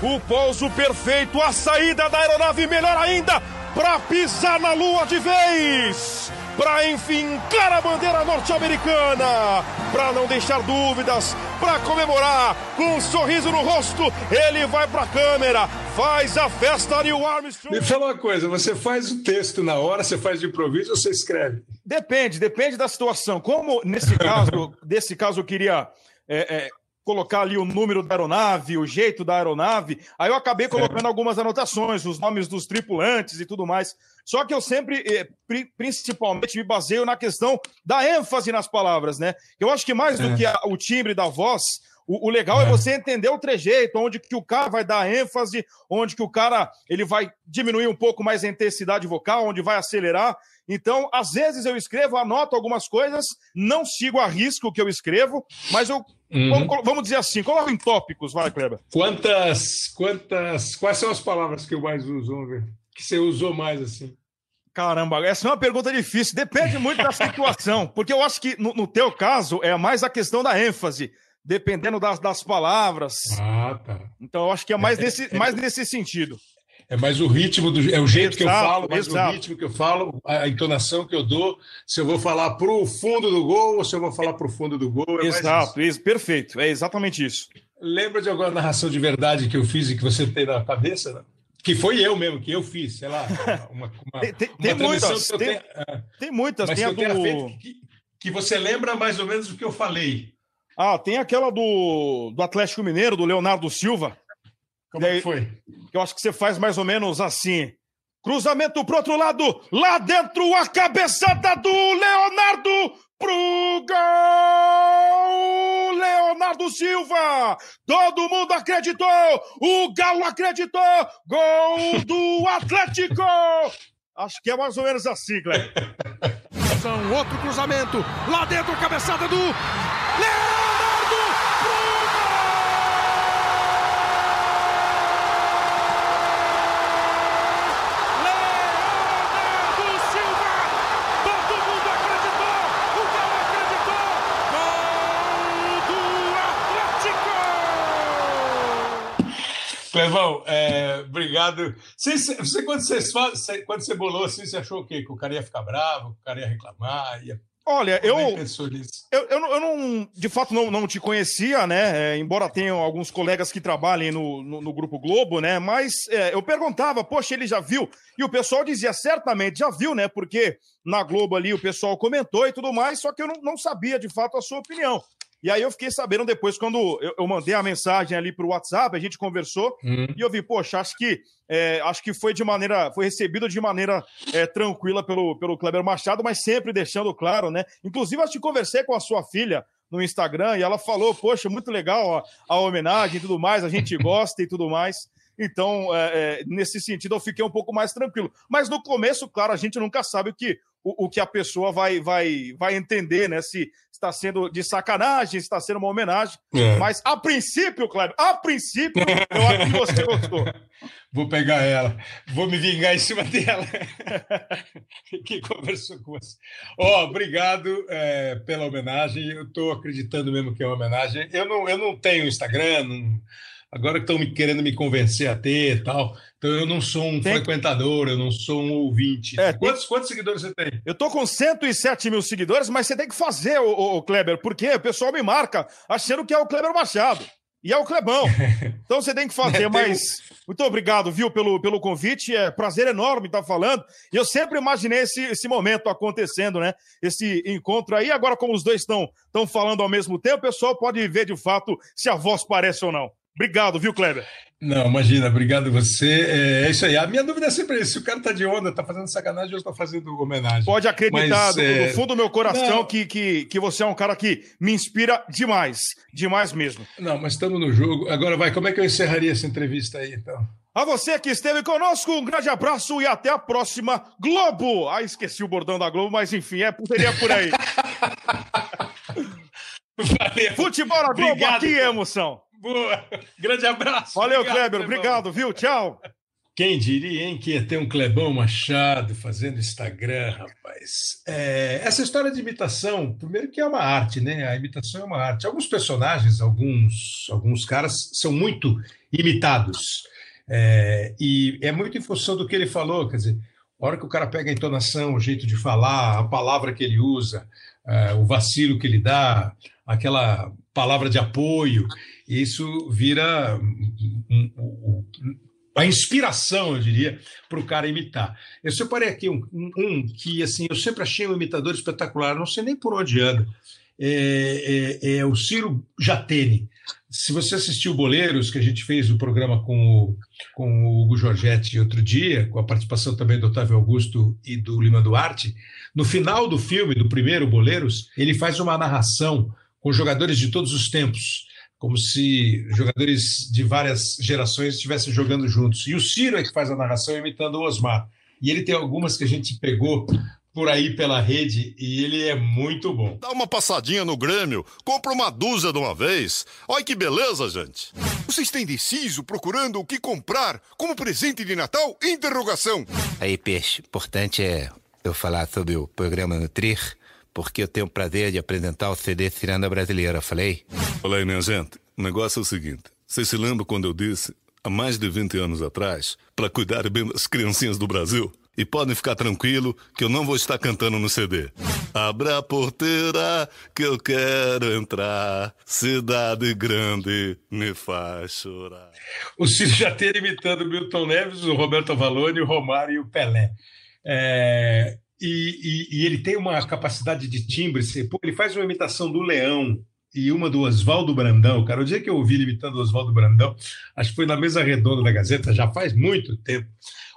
O pouso perfeito, a saída da aeronave melhor ainda, para pisar na lua de vez, para enfincar a bandeira norte-americana, para não deixar dúvidas, para comemorar com um sorriso no rosto, ele vai para a câmera, faz a festa Neil Armstrong. Me fala uma coisa, você faz o texto na hora, você faz de improviso ou você escreve? Depende, depende da situação. Como nesse caso, desse caso eu queria é, é, colocar ali o número da aeronave, o jeito da aeronave. Aí eu acabei colocando algumas anotações, os nomes dos tripulantes e tudo mais. Só que eu sempre, eh, principalmente, me baseio na questão da ênfase nas palavras, né? Eu acho que mais do é. que a, o timbre da voz, o, o legal é. é. você entender o trejeito, onde que o cara vai dar ênfase, onde que o cara ele vai diminuir um pouco mais a intensidade vocal, onde vai acelerar. Então, às vezes eu escrevo, anoto algumas coisas, não sigo a risco o que eu escrevo, mas eu Uhum. Vamos, vamos, dizer assim, coloca em tópicos, vai, Kleber. Quantas, quantas, quais são as palavras que eu mais uso, vamos ver? Que você usou mais assim? Caramba, essa é uma pergunta difícil. Depende muito da situação, porque eu acho que no, no teu caso é mais a questão da ênfase, dependendo das, das palavras. Ah, tá. Então eu acho que é mais, é, nesse, é, mais nesse sentido. É mais o ritmo, do, é o jeito exato, que eu falo, mais exato. o ritmo que eu falo, a entonação que eu dou, se eu vou falar para o fundo do gol ou se eu vou falar para o fundo do gol. É exato, isso. perfeito, é exatamente isso. Lembra de alguma narração de verdade que eu fiz e que você tem na cabeça? Né? Que foi eu mesmo, que eu fiz, sei lá. Uma, uma, tem, tem, uma tem muitas, tem, tenho, é, tem, muitas. Tem a do... que, que você lembra mais ou menos do que eu falei. Ah, tem aquela do, do Atlético Mineiro, do Leonardo Silva. Como é que foi? Eu acho que você faz mais ou menos assim. Cruzamento pro outro lado, lá dentro a cabeçada do Leonardo pro gol! Leonardo Silva! Todo mundo acreditou! O Galo acreditou! Gol do Atlético! Acho que é mais ou menos assim, Cleber. Outro cruzamento, lá dentro cabeçada do Leonardo! Clevão, é, obrigado. Você, você, quando, você, quando você bolou assim, você achou o quê? Que o cara ia ficar bravo, que o cara ia reclamar, ia Olha, eu, eu, eu, não, eu, não, de fato, não, não te conhecia, né? É, embora tenha alguns colegas que trabalhem no, no, no Grupo Globo, né? Mas é, eu perguntava, poxa, ele já viu? E o pessoal dizia, certamente já viu, né? Porque na Globo ali o pessoal comentou e tudo mais, só que eu não, não sabia de fato a sua opinião. E aí eu fiquei sabendo depois, quando eu, eu mandei a mensagem ali para o WhatsApp, a gente conversou, uhum. e eu vi, poxa, acho que é, acho que foi de maneira, foi recebido de maneira é, tranquila pelo, pelo Kleber Machado, mas sempre deixando claro, né? Inclusive, acho que conversei com a sua filha no Instagram e ela falou, poxa, muito legal a, a homenagem e tudo mais, a gente gosta e tudo mais. Então, é, é, nesse sentido, eu fiquei um pouco mais tranquilo. Mas no começo, claro, a gente nunca sabe o que, o, o que a pessoa vai, vai, vai entender, né? Se está sendo de sacanagem, está sendo uma homenagem. É. Mas a princípio, Kleber, a princípio, eu acho que você gostou. Vou pegar ela, vou me vingar em cima dela. que conversou com você. Ó, oh, obrigado é, pela homenagem. Eu estou acreditando mesmo que é uma homenagem. Eu não, eu não tenho Instagram, não agora que estão me querendo me convencer a ter e tal. Então eu não sou um tem... frequentador, eu não sou um ouvinte. É, quantos, tem... quantos seguidores você tem? Eu tô com 107 mil seguidores, mas você tem que fazer, o, o, Kleber, porque o pessoal me marca achando que é o Kleber Machado. E é o Clebão. Então você tem que fazer, é, mas muito obrigado, viu, pelo, pelo convite. É prazer enorme estar falando. E eu sempre imaginei esse, esse momento acontecendo, né? Esse encontro aí. Agora, como os dois estão falando ao mesmo tempo, o pessoal pode ver de fato se a voz parece ou não. Obrigado, viu, Kleber? Não, imagina, obrigado você. É, é isso aí. A minha dúvida é sempre se o cara tá de onda, tá fazendo sacanagem ou está fazendo homenagem. Pode acreditar Mas, do, é... do, fundo do meu coração que, que, que você é um cara que me inspira demais. Demais mesmo. Não, mas estamos no jogo. Agora vai, como é que eu encerraria essa entrevista aí, então? A você que esteve conosco, um grande abraço e até a próxima Globo. Ah, esqueci o bordão da Globo, mas enfim, é, seria por aí. Valeu. Futebol na Globo, Obrigado, aqui é emoção. Boa. Grande abraço. Valeu, obrigado, Kleber. Clebão. Obrigado, viu? Tchau. Quem diria, hein, que ia ter um Clebão Machado fazendo Instagram, rapaz. É, essa história de imitação, primeiro que é uma arte, né? A imitação é uma arte. Alguns personagens, alguns, alguns caras são muito imitados. É, e é muito em função do que ele falou, quer dizer, a hora que o cara pega a entonação, o jeito de falar, a palavra que ele usa, é, o vacilo que ele dá, aquela palavra de apoio, isso vira a inspiração, eu diria, para o cara imitar. Eu separei aqui um, um, que assim eu sempre achei um imitador espetacular, não sei nem por onde anda. É, é, é o Ciro Jatene. Se você assistiu Boleiros, que a gente fez o programa com o, com o Hugo Giorgetti outro dia, com a participação também do Otávio Augusto e do Lima Duarte, no final do filme, do primeiro Boleiros, ele faz uma narração com jogadores de todos os tempos, como se jogadores de várias gerações estivessem jogando juntos. E o Ciro é que faz a narração imitando o Osmar. E ele tem algumas que a gente pegou por aí pela rede e ele é muito bom. Dá uma passadinha no Grêmio, compra uma dúzia de uma vez. Olha que beleza, gente. Vocês têm indeciso procurando o que comprar como presente de Natal? Interrogação. Aí, peixe, importante é eu falar sobre o programa Nutrir porque eu tenho o prazer de apresentar o CD Ciranda Brasileira, falei? Olha aí, minha gente, o negócio é o seguinte. Vocês se lembram quando eu disse, há mais de 20 anos atrás, para cuidar bem das criancinhas do Brasil? E podem ficar tranquilo que eu não vou estar cantando no CD. Abra a porteira que eu quero entrar. Cidade grande me faz chorar. O Ciro já ter imitando o Milton Neves, o Roberto Avalone, o Romário e o Pelé. É, e, e, e, ele tem uma capacidade de timbre. Pô, ele faz uma imitação do Leão e uma do Oswaldo Brandão. Cara, o dia que eu ouvi ele imitando o Oswaldo Brandão, acho que foi na mesa redonda da Gazeta, já faz muito tempo.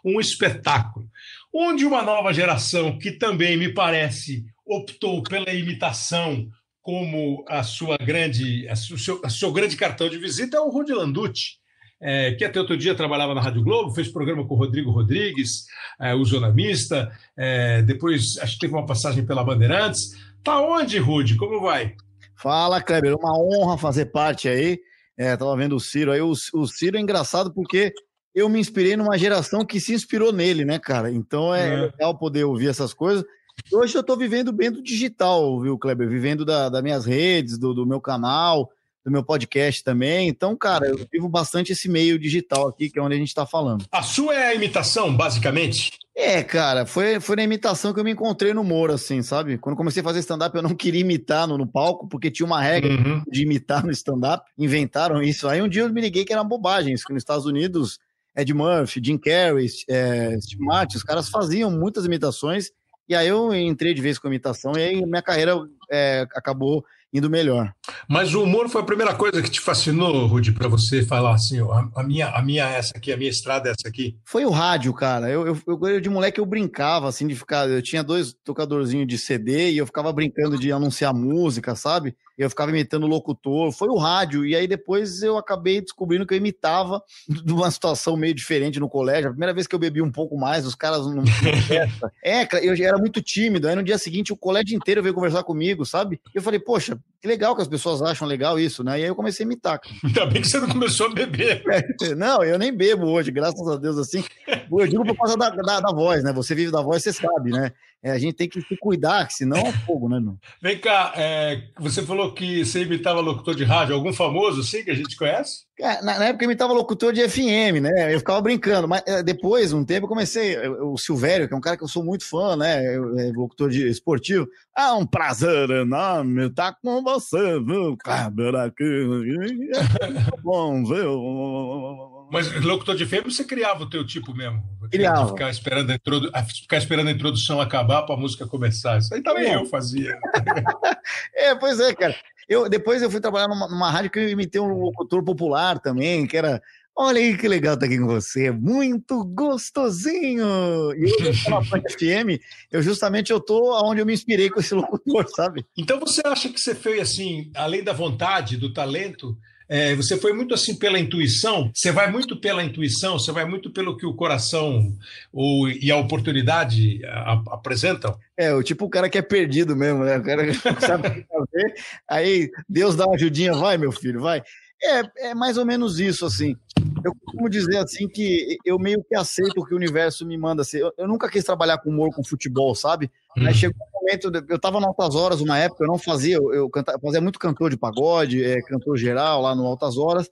Um espetáculo. Onde uma nova geração, que também me parece optou pela imitação como a sua grande, a seu, a seu grande cartão de visita, é o Rudi Landucci é, que até outro dia trabalhava na Rádio Globo, fez programa com o Rodrigo Rodrigues, é, o Zona Mista, é, depois acho que teve uma passagem pela Bandeirantes. Tá onde, Rude? Como vai? Fala, Kleber, uma honra fazer parte aí. É, tava vendo o Ciro aí. O, o Ciro é engraçado porque eu me inspirei numa geração que se inspirou nele, né, cara? Então é, é. legal poder ouvir essas coisas. Hoje eu tô vivendo bem do digital, viu, Kleber? Vivendo da, das minhas redes, do, do meu canal do meu podcast também. Então, cara, eu vivo bastante esse meio digital aqui, que é onde a gente está falando. A sua é a imitação, basicamente? É, cara, foi, foi na imitação que eu me encontrei no humor, assim, sabe? Quando comecei a fazer stand-up, eu não queria imitar no, no palco, porque tinha uma regra Uhum. de imitar no stand-up. Inventaram isso. Aí um dia eu me liguei que era bobagem, isso que nos Estados Unidos, Ed Murphy, Jim Carrey, é, Steve Martin, os caras faziam muitas imitações, e aí eu entrei de vez com imitação, e aí minha carreira é, acabou indo melhor. Mas o humor foi a primeira coisa que te fascinou, Rudy, para você falar assim, a, a minha, a minha essa aqui, a minha estrada é essa aqui. Foi o rádio, cara. Eu, eu, eu- de moleque eu brincava, assim, de ficar. Eu tinha dois tocadorzinhos de CD e eu ficava brincando de anunciar música, sabe? Eu ficava imitando o locutor. Foi o rádio. E aí depois eu acabei descobrindo que eu imitava de uma situação meio diferente no colégio. A primeira vez que eu bebi um pouco mais, os caras não. é, eu era muito tímido. Aí no dia seguinte o colégio inteiro veio conversar comigo, sabe? E eu falei, poxa, que legal que as pessoas acham legal isso, né? E aí eu comecei a imitar. Ainda bem que você não começou a beber. É, Não, eu nem bebo hoje, graças a Deus, assim. Eu digo por causa da, da, da voz, né? Você vive da voz, você sabe, né? É, a gente tem que se cuidar, senão é fogo, né, meu? Vem cá, é, você falou que você imitava locutor de rádio, algum famoso assim que a gente conhece? É, Na, na época eu imitava locutor de FM, né? Eu ficava brincando, mas é, depois, um tempo, eu comecei. eu- O Silvério, que é um cara que eu sou muito fã, né? eu- é locutor de esportivo. Ah, um prazer enorme estar com você, viu? Cabra aqui. Muito bom, viu? Mas locutor de FM você criava o teu tipo mesmo. Criava. Ficar esperando a, ficar esperando a introdução acabar para a música começar. Isso aí também É. eu fazia. É, pois é, cara. Eu, depois eu fui trabalhar numa, numa rádio que eu imitei um locutor popular também, que era. Olha aí que legal estar aqui com você, muito gostosinho. E eu tô na FM, eu justamente eu tô onde eu me inspirei com esse locutor, sabe? Então você acha que você foi assim, além da vontade, do talento, é, você foi muito assim pela intuição? Você vai muito pela intuição? Você vai muito pelo que o coração ou, e a oportunidade a- a- apresentam? É, o tipo o cara que é perdido mesmo, né? O cara que sabe o que fazer. Aí Deus dá uma ajudinha, vai, meu filho, vai. É, é mais ou menos isso, assim. Eu costumo dizer assim que eu meio que aceito o que o universo me manda. Assim. Eu, eu nunca quis trabalhar com humor, com futebol, sabe? Mas chegou um momento, eu tava no Altas Horas uma época, eu não fazia, eu, eu eu fazia muito cantor de pagode, é, cantor geral lá no Altas Horas.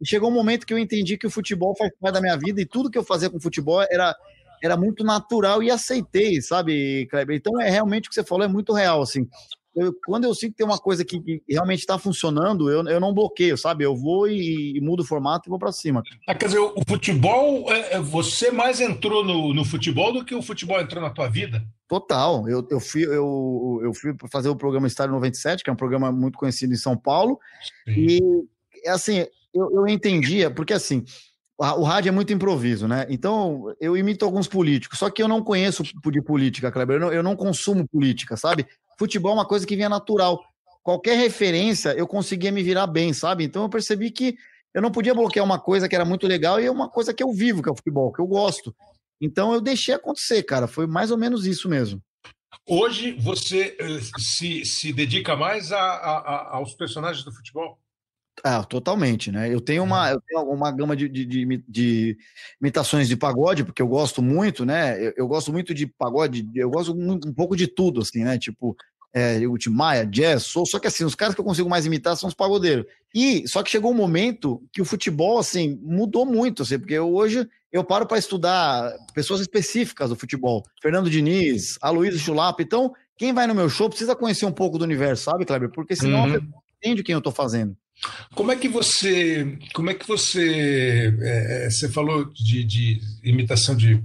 E chegou um momento que eu entendi que o futebol faz parte da minha vida e tudo que eu fazia com futebol era, era muito natural e aceitei, sabe, Kleber? Então é realmente o que você falou, é muito real, assim. Eu- quando eu sinto que tem uma coisa que, que realmente está funcionando, eu, eu não bloqueio, sabe? Eu vou e, e mudo o formato e vou para cima. Ah, quer dizer, o futebol, é, é, você mais entrou no, no futebol do que o futebol entrou na tua vida? Total. Eu, eu fui, eu, eu fui fazer o programa Estádio 97, que é um programa muito conhecido em São Paulo. E, assim, eu, eu entendia, porque assim, o rádio é muito improviso, né? Então, eu imito alguns políticos, só que eu não conheço de política, Kleber. Eu não, eu não consumo política, sabe? Futebol é uma coisa que vinha natural. Qualquer referência, eu conseguia me virar bem, sabe? Então, eu percebi que eu não podia bloquear uma coisa que era muito legal e uma coisa que eu vivo, que é o futebol, que eu gosto. Então, eu deixei acontecer, cara. Foi mais ou menos isso mesmo. Hoje você eh, se, se dedica mais a- a- a- aos personagens do futebol? Ah, totalmente, né? Eu tenho uma, eu tenho uma gama de, de, de de imitações de pagode, porque eu gosto muito, né? Eu, eu gosto muito de pagode, eu gosto mu- um pouco de tudo, assim, né? Tipo, é, Maia, jazz, soul, só que assim, os caras que eu consigo mais imitar são os pagodeiros. E só que chegou um momento que o futebol, assim, mudou muito, assim, porque eu- hoje eu paro para estudar pessoas específicas do futebol. Fernando Diniz, Aloysio Chulapa. Então, quem vai no meu show precisa conhecer um pouco do universo, sabe, Kleber? Porque senão Uhum. a pessoa não entende quem eu tô fazendo. Como é que você, como é que você, eh, você falou de, de imitação de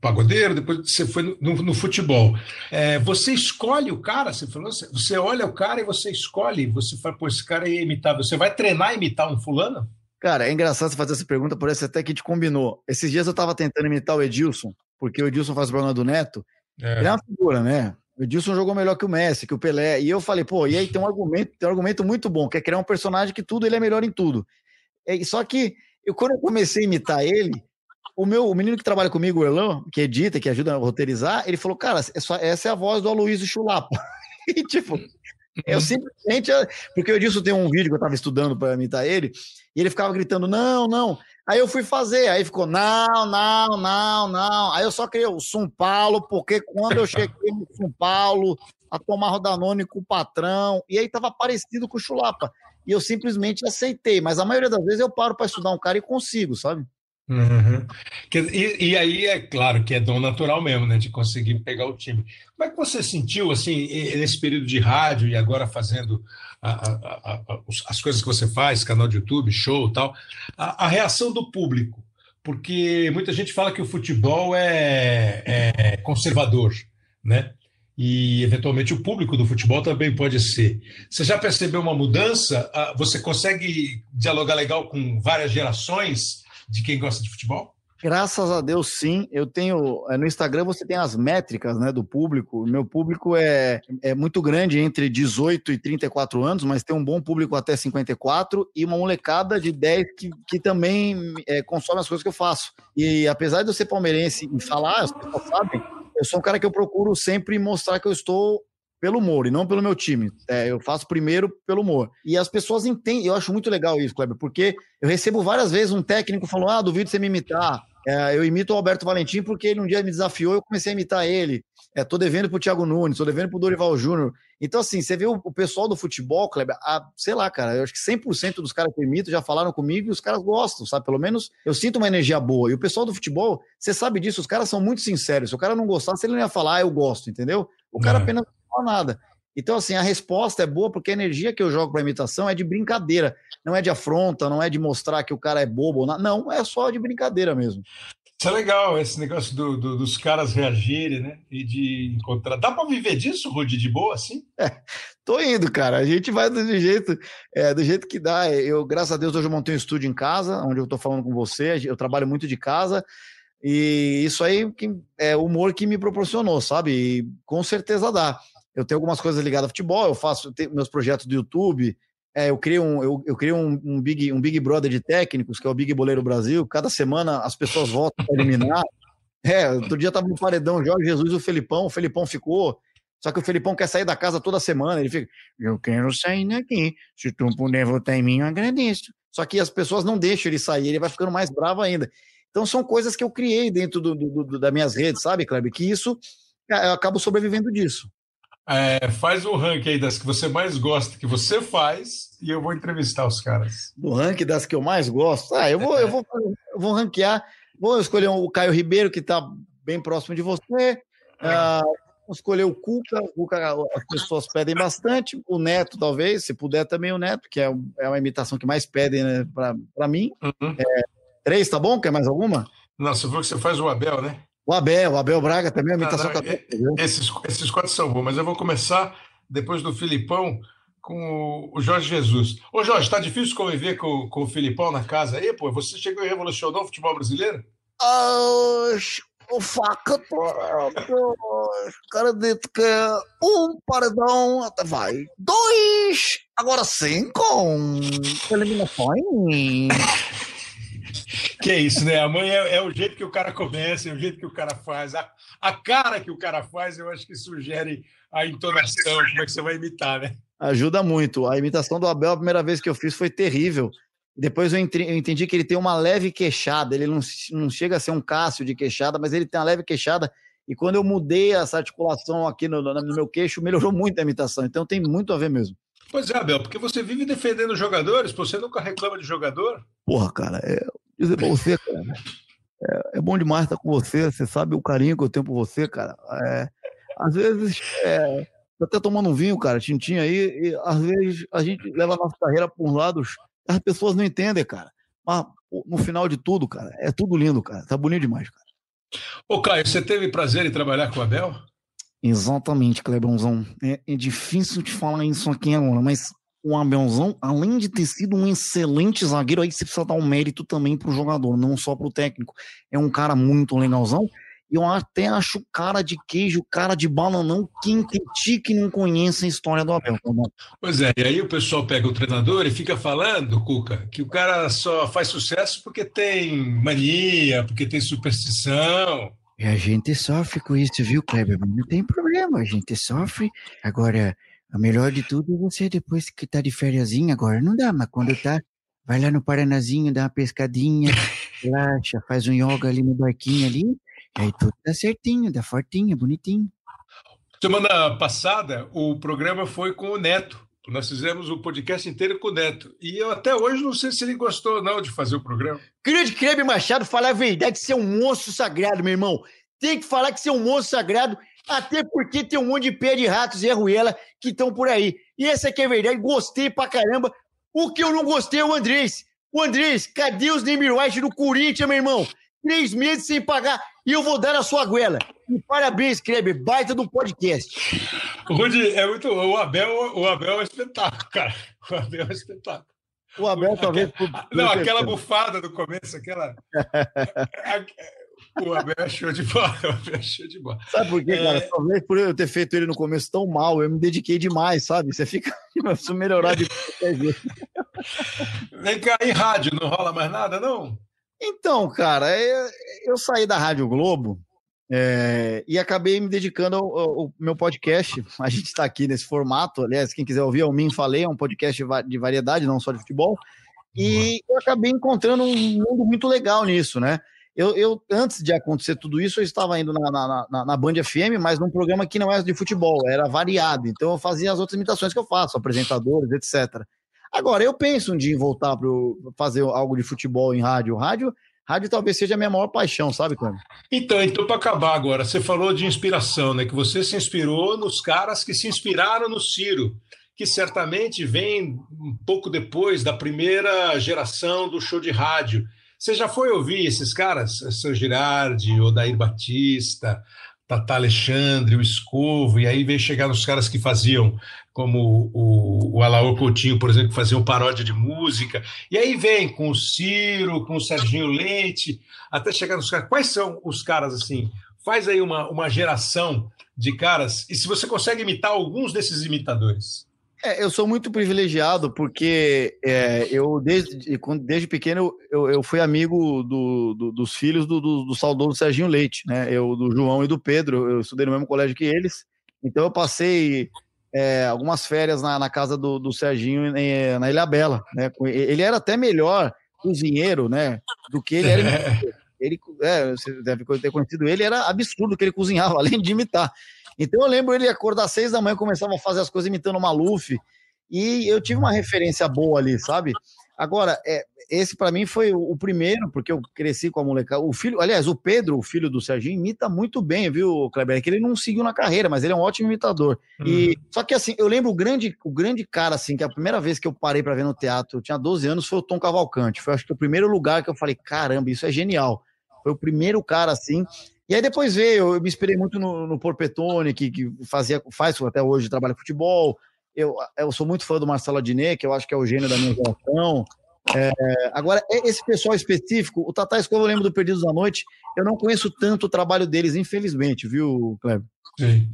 pagodeiro, depois você foi no, no- futebol. Eh, você escolhe o cara, você falou, você- olha o cara e você escolhe, você fala, pô, esse cara é imitável. Você vai treinar a imitar um fulano? Cara, é engraçado você fazer essa pergunta, parece até que te combinou. Esses dias eu tava tentando imitar o Edilson, porque o Edilson faz o programa do Neto. É. Ele é uma figura, né? O Edilson jogou melhor que o Messi, que o Pelé. E eu falei, pô, e aí tem um argumento, tem um argumento muito bom, que é criar um personagem que tudo ele é melhor em tudo. É, só que eu, quando eu comecei a imitar ele, o meu o menino que trabalha comigo, o Erlan, que edita, que ajuda a roteirizar, ele falou, cara, é só- essa é a voz do Aloysio Chulapa. e tipo, eu simplesmente. Porque o Edilson tem um vídeo que eu tava estudando para imitar ele, e ele ficava gritando, não, não. Aí eu fui fazer, aí ficou, não, não, não, não. Aí eu só criei o São Paulo, porque quando eu cheguei no São Paulo a tomar Rodanone com o patrão, e aí tava parecido com o Chulapa. E eu simplesmente aceitei, mas a maioria das vezes eu paro para estudar um cara e consigo, sabe? Uhum. E, e, aí é claro que é dom natural mesmo, né, de conseguir pegar o time. Como é que você sentiu assim nesse período de rádio e agora fazendo a, a, a, as coisas que você faz, canal de YouTube, show, tal, a, reação do público? Porque muita gente fala que o futebol é, é conservador, né? E eventualmente o público do futebol também pode ser. Você já percebeu uma mudança? Ah, você consegue dialogar legal com várias gerações? de quem gosta de futebol? Graças a Deus, sim. Eu tenho. É, no Instagram você tem as métricas né, do público. Meu público é, é muito grande, entre 18 e 34 anos, mas tem um bom público até 54 e uma molecada de 10 que, que também é, consome as coisas que eu faço. E apesar de eu ser palmeirense e falar, as pessoas sabem, eu sou um cara que eu procuro sempre mostrar que eu estou pelo humor e não pelo meu time. É, eu faço primeiro pelo humor. E as pessoas entendem, eu acho muito legal isso, Kleber, porque eu recebo várias vezes um técnico falando: ah, duvido você me imitar. É, eu imito o Alberto Valentim porque ele um dia me desafiou eu comecei a imitar ele. É, tô devendo pro Thiago Nunes, tô devendo pro Dorival Júnior. Então, assim, você vê o, o pessoal do futebol, Kleber, a, sei lá, cara, eu acho que 100% dos caras que eu imito já falaram comigo e os caras gostam, sabe? Pelo menos eu sinto uma energia boa. E o pessoal do futebol, você sabe disso, os caras são muito sinceros. Se o cara não gostasse, ele não ia falar, ah, eu gosto, entendeu? O cara é. apenas nada. Então, assim, a resposta é boa porque a energia que eu jogo para imitação é de brincadeira, não é de afronta, não é de mostrar que o cara é bobo, não, é só de brincadeira mesmo. Isso é legal, esse negócio do, do, dos caras reagirem, né? E de encontrar. Dá para viver disso, Rudy, de boa, assim? É, tô indo, cara. A gente vai do jeito, é, do jeito que dá. Eu, graças a Deus, hoje eu montei um estúdio em casa, onde eu tô falando com você. Eu trabalho muito de casa. E isso aí que é o humor que me proporcionou, sabe? E com certeza dá eu tenho algumas coisas ligadas ao futebol, eu faço meus projetos do YouTube, é, eu criei, um, eu, eu criei um, um, big, um Big Brother de técnicos, que é o Big Boleiro Brasil. Cada semana as pessoas votam para eliminar. É, outro dia tava no paredão Jorge Jesus e o Felipão. O Felipão ficou. Só que o Felipão quer sair da casa toda semana. Ele fica, eu quero sair daqui. Se tu puder votar em mim, eu agradeço. Só que as pessoas não deixam ele sair, ele vai ficando mais bravo ainda. Então são coisas que eu criei dentro do, do, do das minhas redes, sabe, Kleber? Que isso eu acabo sobrevivendo disso. É, faz o ranking aí das que você mais gosta, que você faz, e eu vou entrevistar os caras. Do ranking das que eu mais gosto? Ah, eu vou, eu vou, eu vou ranquear. Vou escolher o Caio Ribeiro, que está bem próximo de você. Ah, vou escolher o Cuca. O Cuca as pessoas pedem bastante. O Neto, talvez, se puder também o Neto, que é, é uma imitação que mais pedem né, para mim. Uhum. É, três, tá bom? Quer mais alguma? Não, você falou que você faz o Abel, né? O Abel, o Abel Braga também, a imitação não, não, tá... esses, esses quatro são bons, mas eu vou começar depois do Filipão com o Jorge Jesus. Ô Jorge, tá difícil conviver com, com o Filipão na casa aí, pô? Você chegou e revolucionou o futebol brasileiro? Ah, o faca, o cara disse que um paredão até vai. Dois! Agora sim, com eliminações. Que é isso, né? A mãe é, é, o jeito que o cara começa, é o jeito que o cara faz, a, a cara que o cara faz, eu acho que sugere a entonação, como é que você vai imitar, né? Ajuda muito. A imitação do Abel, a primeira vez que eu fiz foi terrível. Depois eu entendi que ele tem uma leve queixada, ele não, não chega a ser um Cássio de queixada, mas ele tem uma leve queixada. E quando eu mudei essa articulação aqui no, no meu queixo, melhorou muito a imitação. Então tem muito a ver mesmo. Pois é, Abel, porque você vive defendendo jogadores, você nunca reclama de jogador. Porra, cara, é, dizer pra você, cara, é, é, bom demais estar com você, você sabe o carinho que eu tenho por você, cara. É, às vezes, é, até tomando um vinho, cara, tintim aí, e às vezes a gente leva a nossa carreira por lados, as pessoas não entendem, cara. Mas no final de tudo, cara, é tudo lindo, cara. Tá bonito demais, cara. Ô, Caio, você teve prazer em trabalhar com o Abel? Exatamente, Clebãozão. É, é difícil te falar isso aqui agora, mas o Abelzão, além de ter sido um excelente zagueiro, aí você precisa dar um mérito também pro jogador, não só pro técnico. É um cara muito legalzão. E eu até acho cara de queijo, cara de bananão, quem critica e não conhece a história do Abel. Tá pois é, e aí o pessoal pega o treinador e fica falando, Cuca, que o cara só faz sucesso porque tem mania, porque tem superstição. E a gente sofre com isso, viu, Kleber? Não tem problema, a gente sofre. Agora, o melhor de tudo é você, depois que tá de férias, agora não dá, mas quando tá, vai lá no Paranazinho, dá uma pescadinha, relaxa, faz um yoga ali no barquinho ali, aí tudo tá certinho, dá fortinho, bonitinho. Semana passada, o programa foi com o Neto, Nós fizemos o podcast inteiro com o Neto. E eu até hoje não sei se ele gostou ou não de fazer o programa. Grande Kleber Machado, falar a verdade, você é um monstro sagrado, meu irmão. Tem que falar que você é um monstro sagrado, até porque tem um monte de pé de ratos e arruela que estão por aí. E essa aqui é a verdade, gostei pra caramba. O que eu não gostei é o Andrés. O Andrés, cadê os Neymar White do Corinthians, meu irmão? Três meses sem pagar e eu vou dar na sua goela. E parabéns, Kleber, baita do podcast. Rudy, é muito. O Abel, o Abel é um espetáculo, cara. O Abel é um espetáculo. O Abel talvez. Não, aquela bufada do começo, aquela. O Abel é show de bola, o Abel é show de bola. Sabe por quê, cara? É... Talvez por eu ter feito ele no começo tão mal, eu me dediquei demais, sabe? Você fica. Eu preciso melhorar de qualquer jeito. Vem cá, em rádio, não rola mais nada, não? Então, cara, eu, eu saí da Rádio Globo é, e acabei me dedicando ao, ao, meu podcast. A gente está aqui nesse formato. Aliás, quem quiser ouvir, é o Mim Falei, é um podcast de variedade, não só de futebol. E eu acabei encontrando um mundo muito legal nisso, né? Eu, eu, antes de acontecer tudo isso, eu estava indo na, na, na, na, Band FM, mas num programa que não era de futebol, era variado. Então eu fazia as outras imitações que eu faço, apresentadores, etc. Agora, eu penso um dia em voltar para fazer algo de futebol em rádio. Rádio, rádio talvez seja a minha maior paixão, sabe, Cláudio? Então, então para acabar agora, você falou de inspiração, né? Que você se inspirou nos caras que se inspiraram no Ciro, que certamente vem um pouco depois da primeira geração do show de rádio você já foi ouvir esses caras? Seu Girardi, Odair Batista, Tata Alexandre, o Escovo, e aí veio chegar nos caras que faziam, como o, o Coutinho, por exemplo, que faziam paródia de música, e aí vem com o Ciro, com o Serginho Leite, até chegar nos caras. Quais são os caras assim? Faz aí uma, uma geração de caras, e se você consegue imitar alguns desses imitadores. É, eu sou muito privilegiado porque é, eu, desde, desde pequeno, eu, eu fui amigo do, do, dos filhos do, do, do, saudoso Serginho Leite, né? Eu, do João e do Pedro, eu estudei no mesmo colégio que eles, então eu passei é, algumas férias na, na casa do, do Serginho na Ilha Bela, né? Ele era até melhor cozinheiro, né? Do que ele era. ele, é, você deve ter conhecido ele, era absurdo que ele cozinhava, além de imitar. Então eu lembro ele acordar às seis da manhã, começava a fazer as coisas imitando o Maluf. E eu tive uma referência boa ali, sabe? Agora, é, esse para mim foi o, primeiro, porque eu cresci com a molecada. O filho, aliás, o Pedro, o filho do Serginho, imita muito bem, viu, Kleber? É que ele não seguiu na carreira, mas ele é um ótimo imitador. Uhum. E só que assim, eu lembro o grande, o grande cara assim, que a primeira vez que eu parei para ver no teatro, eu tinha 12 anos, foi o Tom Cavalcante. Foi acho que o primeiro lugar que eu falei, caramba, isso é genial. Foi o primeiro cara assim. E aí depois veio, eu me inspirei muito no, no Porpetone, que, que fazia, faz até hoje, trabalha futebol. Eu, eu sou muito fã do Marcelo Adnet, que eu acho que é o gênio da minha geração. É, agora, esse pessoal específico, o Tata Escova, eu lembro do Perdidos da Noite, eu não conheço tanto o trabalho deles, infelizmente, viu, Kleber? Sim.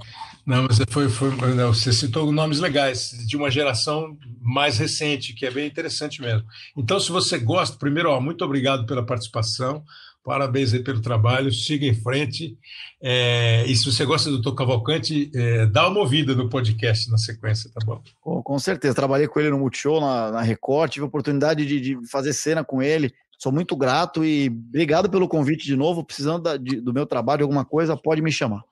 Não, mas foi, foi, você citou nomes legais, de uma geração mais recente, que é bem interessante mesmo. Então, se você gosta, primeiro, ó, muito obrigado pela participação. Parabéns aí pelo trabalho, siga em frente. É, e se você gosta do Dr. Cavalcante, é, dá uma ouvida no podcast na sequência, tá bom? Com, com certeza. Trabalhei com ele no Multishow, na, na Record, tive a oportunidade de, de, fazer cena com ele. Sou muito grato e obrigado pelo convite de novo. Precisando da, de, do meu trabalho, alguma coisa, pode me chamar.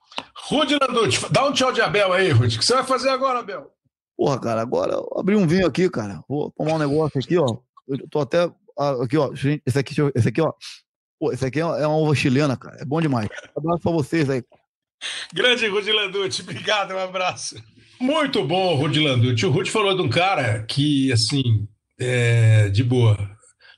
Rudy Landucci, dá um tchau de Abel aí, Rudy. O que você vai fazer agora, Abel? Porra, cara, agora eu abri um vinho aqui, cara. Vou tomar um negócio aqui, ó. Eu tô até. Ah, aqui, ó. Esse aqui, esse aqui, ó. Pô, esse aqui é uma uva chilena, cara. É bom demais. Um abraço pra vocês aí. Grande Rudy Landucci, obrigado, um abraço. Muito bom, Rudy Landucci. O Rudy falou de um cara que, assim, é de boa.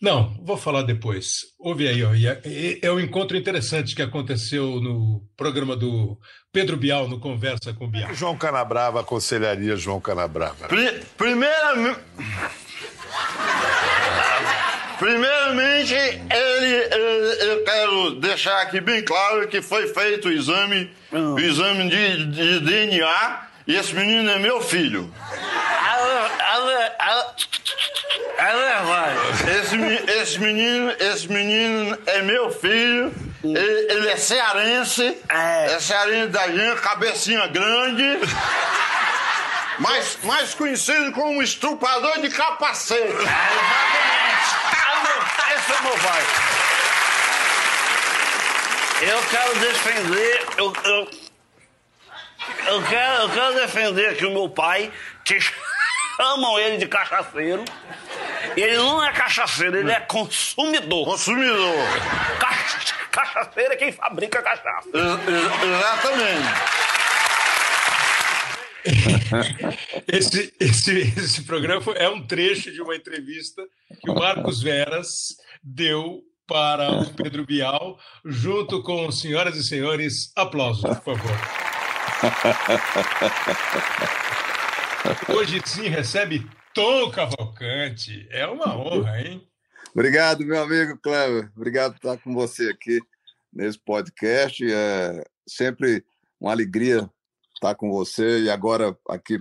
Não, vou falar depois. Ouve aí, ó. É, é um encontro interessante que aconteceu no programa do Pedro Bial, no Conversa com Bial. João Canabrava aconselharia João Canabrava. Pri primeiramente. Primeiramente, ele, eu quero deixar aqui bem claro que foi feito o exame, o exame de, de DNA e esse menino é meu filho. Esse, esse menino, esse menino é meu filho. Ele, ele é cearense, é. Cearense da gente, cabecinha grande. Mais, mais conhecido como estrupador de capacete essa não vai. Eu quero defender. Eu, eu, eu, quero, eu quero defender que o meu pai. Que, chamam ele de cachaceiro. Ele não é cachaceiro, ele é consumidor. Consumidor. Cachaceiro é quem fabrica cachaça. exatamente. esse, esse, esse programa é um trecho de uma entrevista que o Marcos Veras deu para o Pedro Bial, junto com senhoras e senhores, aplausos, por favor. Hoje sim recebe Tom Cavalcante. É uma honra, hein? Obrigado, meu amigo Cleber. Obrigado por estar com você aqui nesse podcast. É sempre uma alegria estar com você e agora aqui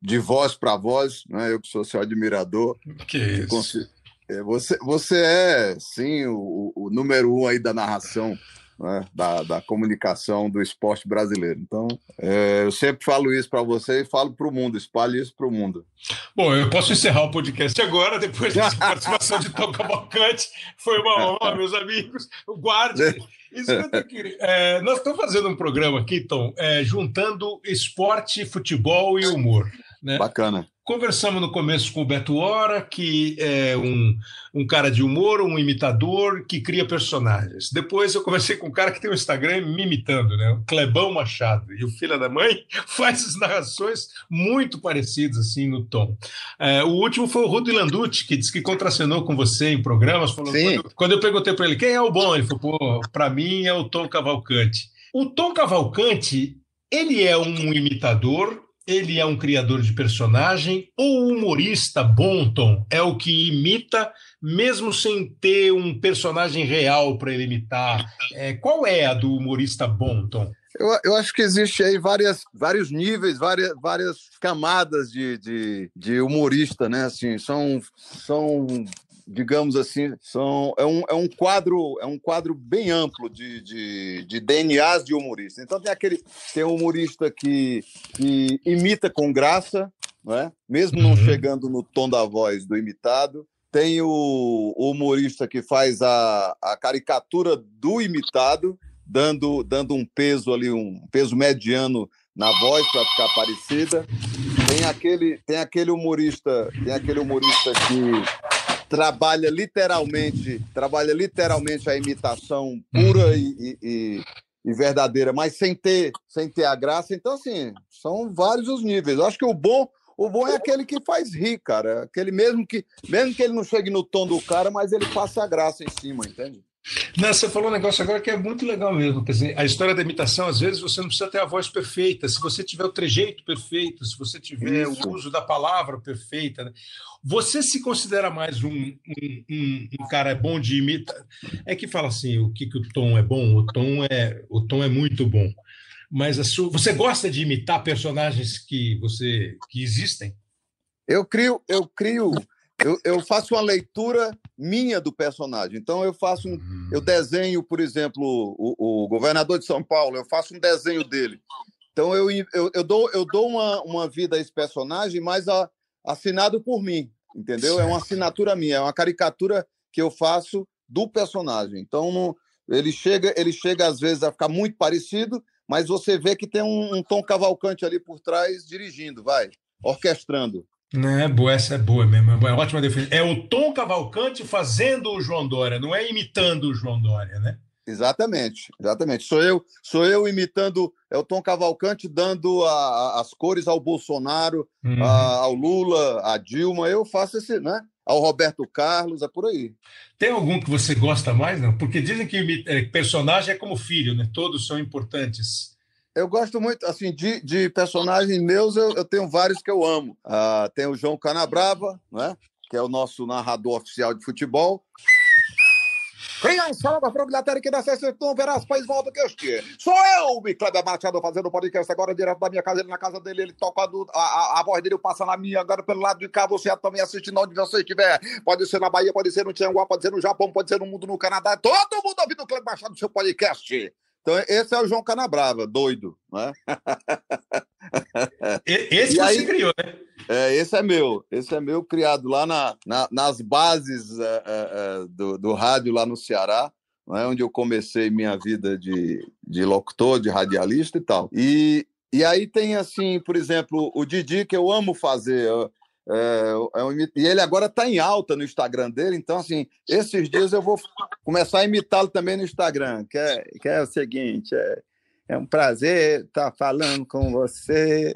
de voz para voz, né? Eu que sou seu admirador. Que isso. É, você, você é, sim, o, o número um aí da narração né, da, da comunicação do esporte brasileiro. Então, é, eu sempre falo isso para você e falo para o mundo, espalhe isso para o mundo. Bom, eu posso encerrar o podcast agora, depois dessa participação de Tom Cavalcante. Foi uma honra, meus amigos. Guarde. Isso que eu. É, nós estamos fazendo um programa aqui, Tom, é, juntando esporte, futebol e humor. Né? Bacana. Conversamos no começo com o Beto Hora, que é um, um cara de humor, um imitador que cria personagens. Depois eu conversei com um cara que tem um Instagram me imitando, né? O Clebão Machado. E o filho da mãe faz as narrações muito parecidas, assim, no tom. É, o último foi o Rudy Landucci, que disse que contracenou com você em programas. Falou, quando, eu, quando eu perguntei para ele quem é o bom, ele falou, pô, para mim é o Tom Cavalcante. O Tom Cavalcante, ele é um imitador ele é um criador de personagem ou humorista Bonton é o que imita, mesmo sem ter um personagem real para ele imitar? É, qual é a do humorista Bonton? Eu, eu acho que existe aí várias, vários níveis, várias, várias camadas de, de, de humorista, né? Assim, são, são digamos assim, são, é, um, é um quadro é um quadro bem amplo de, de, de DNAs de humorista. Então tem aquele tem um humorista que, que imita com graça, né? mesmo não uhum. chegando no tom da voz do imitado. Tem o, o humorista que faz a, a caricatura do imitado, dando, dando um peso ali, um peso mediano na voz para ficar parecida. Tem aquele, tem aquele humorista, tem aquele humorista que trabalha literalmente, trabalha literalmente a imitação pura e, e, e, verdadeira, mas sem ter, sem ter a graça. Então, assim, são vários os níveis. Eu acho que o bom, o bom é aquele que faz rir, cara. Aquele mesmo que, mesmo que ele não chegue no tom do cara, mas ele passa a graça em cima, entende? Não, você falou um negócio agora que é muito legal mesmo. Quer dizer, a história da imitação, às vezes, você não precisa ter a voz perfeita. Se você tiver o trejeito perfeito, se você tiver Isso. o uso da palavra perfeita. Né? Você se considera mais um, um, um, um, cara bom de imitar? É que fala assim, o que, que o tom é bom? O tom é, o tom é muito bom. Mas a sua, você gosta de imitar personagens que você que existem? Eu crio, eu crio eu, eu, faço uma leitura minha do personagem. Então, eu faço um, eu desenho, por exemplo, o, o, governador de São Paulo, eu faço um desenho dele. Então, eu, eu, eu dou, eu dou uma, uma vida a esse personagem, mas a, assinado por mim, entendeu? É uma assinatura minha, é uma caricatura que eu faço do personagem. Então, não, ele, chega, ele chega, às vezes, a ficar muito parecido, mas você vê que tem um, um tom cavalcante ali por trás, dirigindo, vai, orquestrando. É boa, essa é boa mesmo. É ótima defesa. É o Tom Cavalcante fazendo o João Dória, não é imitando o João Dória, né? Exatamente, exatamente. Sou eu, sou eu imitando, é o Tom Cavalcante dando a, a, as cores ao Bolsonaro, uhum. a, ao Lula, a Dilma. Eu faço esse, né? Ao Roberto Carlos, é por aí. Tem algum que você gosta mais, não? Porque dizem que é, personagem é como filho, né? Todos são importantes. Eu gosto muito, assim, de, de personagens meus, eu, eu tenho vários que eu amo. Uh, tem o João Canabrava, né? que é o nosso narrador oficial de futebol. Criançada da Froglatéria que nasce então verás país volta que este. Sou eu, Kleber Machado, fazendo podcast agora direto da minha casa, ele na casa dele, ele toca a, a, a voz dele passa na minha, agora pelo lado de cá, você também assistindo onde você estiver. Pode ser na Bahia, pode ser no Tianguá, pode ser no Japão, pode ser no mundo, no Canadá. Todo mundo ouvindo o Kleber Machado no seu podcast. Então, esse é o João Canabrava, doido. Né? Esse e você aí, criou, né? É, esse é meu. Esse é meu, criado lá na, na nas bases é, é, do, do rádio lá no Ceará. Né, onde eu comecei minha vida de, de locutor, de radialista e tal. E, e aí tem, assim, por exemplo, o Didi, que eu amo fazer. É, é um, e ele agora está em alta no Instagram dele, então, assim, esses dias eu vou começar a imitá-lo também no Instagram, que é, que é o seguinte: é, é um prazer estar falando com você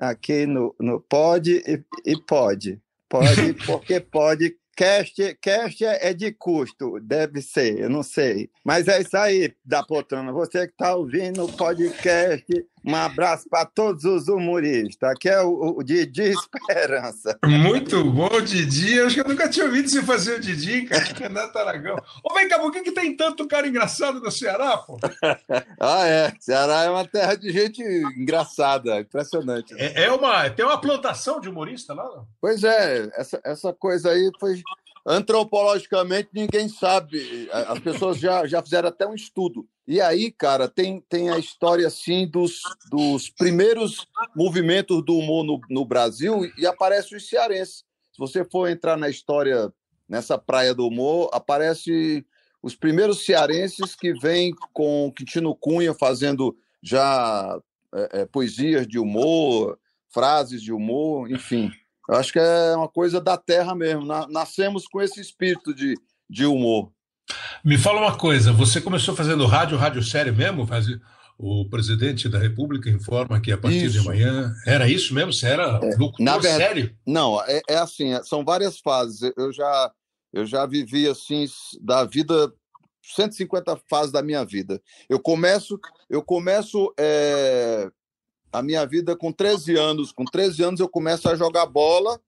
aqui no, no Pode e, e Pode. Pode, porque pode Cast, cast é de custo, deve ser, eu não sei. Mas é isso aí, da poltrona. Você que está ouvindo o podcast, um abraço para todos os humoristas. Aqui é o, o Didi Esperança. Muito bom, Didi. Eu acho que eu nunca tinha ouvido você fazer o Didi, cara. Renato Aragão. Ô, vem cá, por que, que tem tanto cara engraçado no Ceará, pô? ah, é. Ceará é uma terra de gente engraçada, impressionante. É, é uma, tem uma plantação de humorista lá? Não? Pois é, essa, essa coisa aí foi antropologicamente ninguém sabe. As pessoas já, já fizeram até um estudo. E aí, cara, tem, tem a história assim dos, dos primeiros movimentos do humor no, no Brasil e aparece os cearenses. Se você for entrar na história nessa praia do humor, aparece os primeiros cearenses que vêm com Quintino Cunha fazendo já é, é, poesias de humor, frases de humor, enfim. Eu acho que é uma coisa da terra mesmo. Nascemos com esse espírito de, de humor. Me fala uma coisa, você começou fazendo rádio, rádio sério mesmo? Faz... O presidente da República informa que a partir isso. de amanhã. Era isso mesmo? Você era é, na verdade, sério? Não, é, é assim, é, são várias fases. Eu já, eu já vivi assim, da vida 150 fases da minha vida. Eu começo, eu começo é, a minha vida com 13 anos. Com 13 anos eu começo a jogar bola,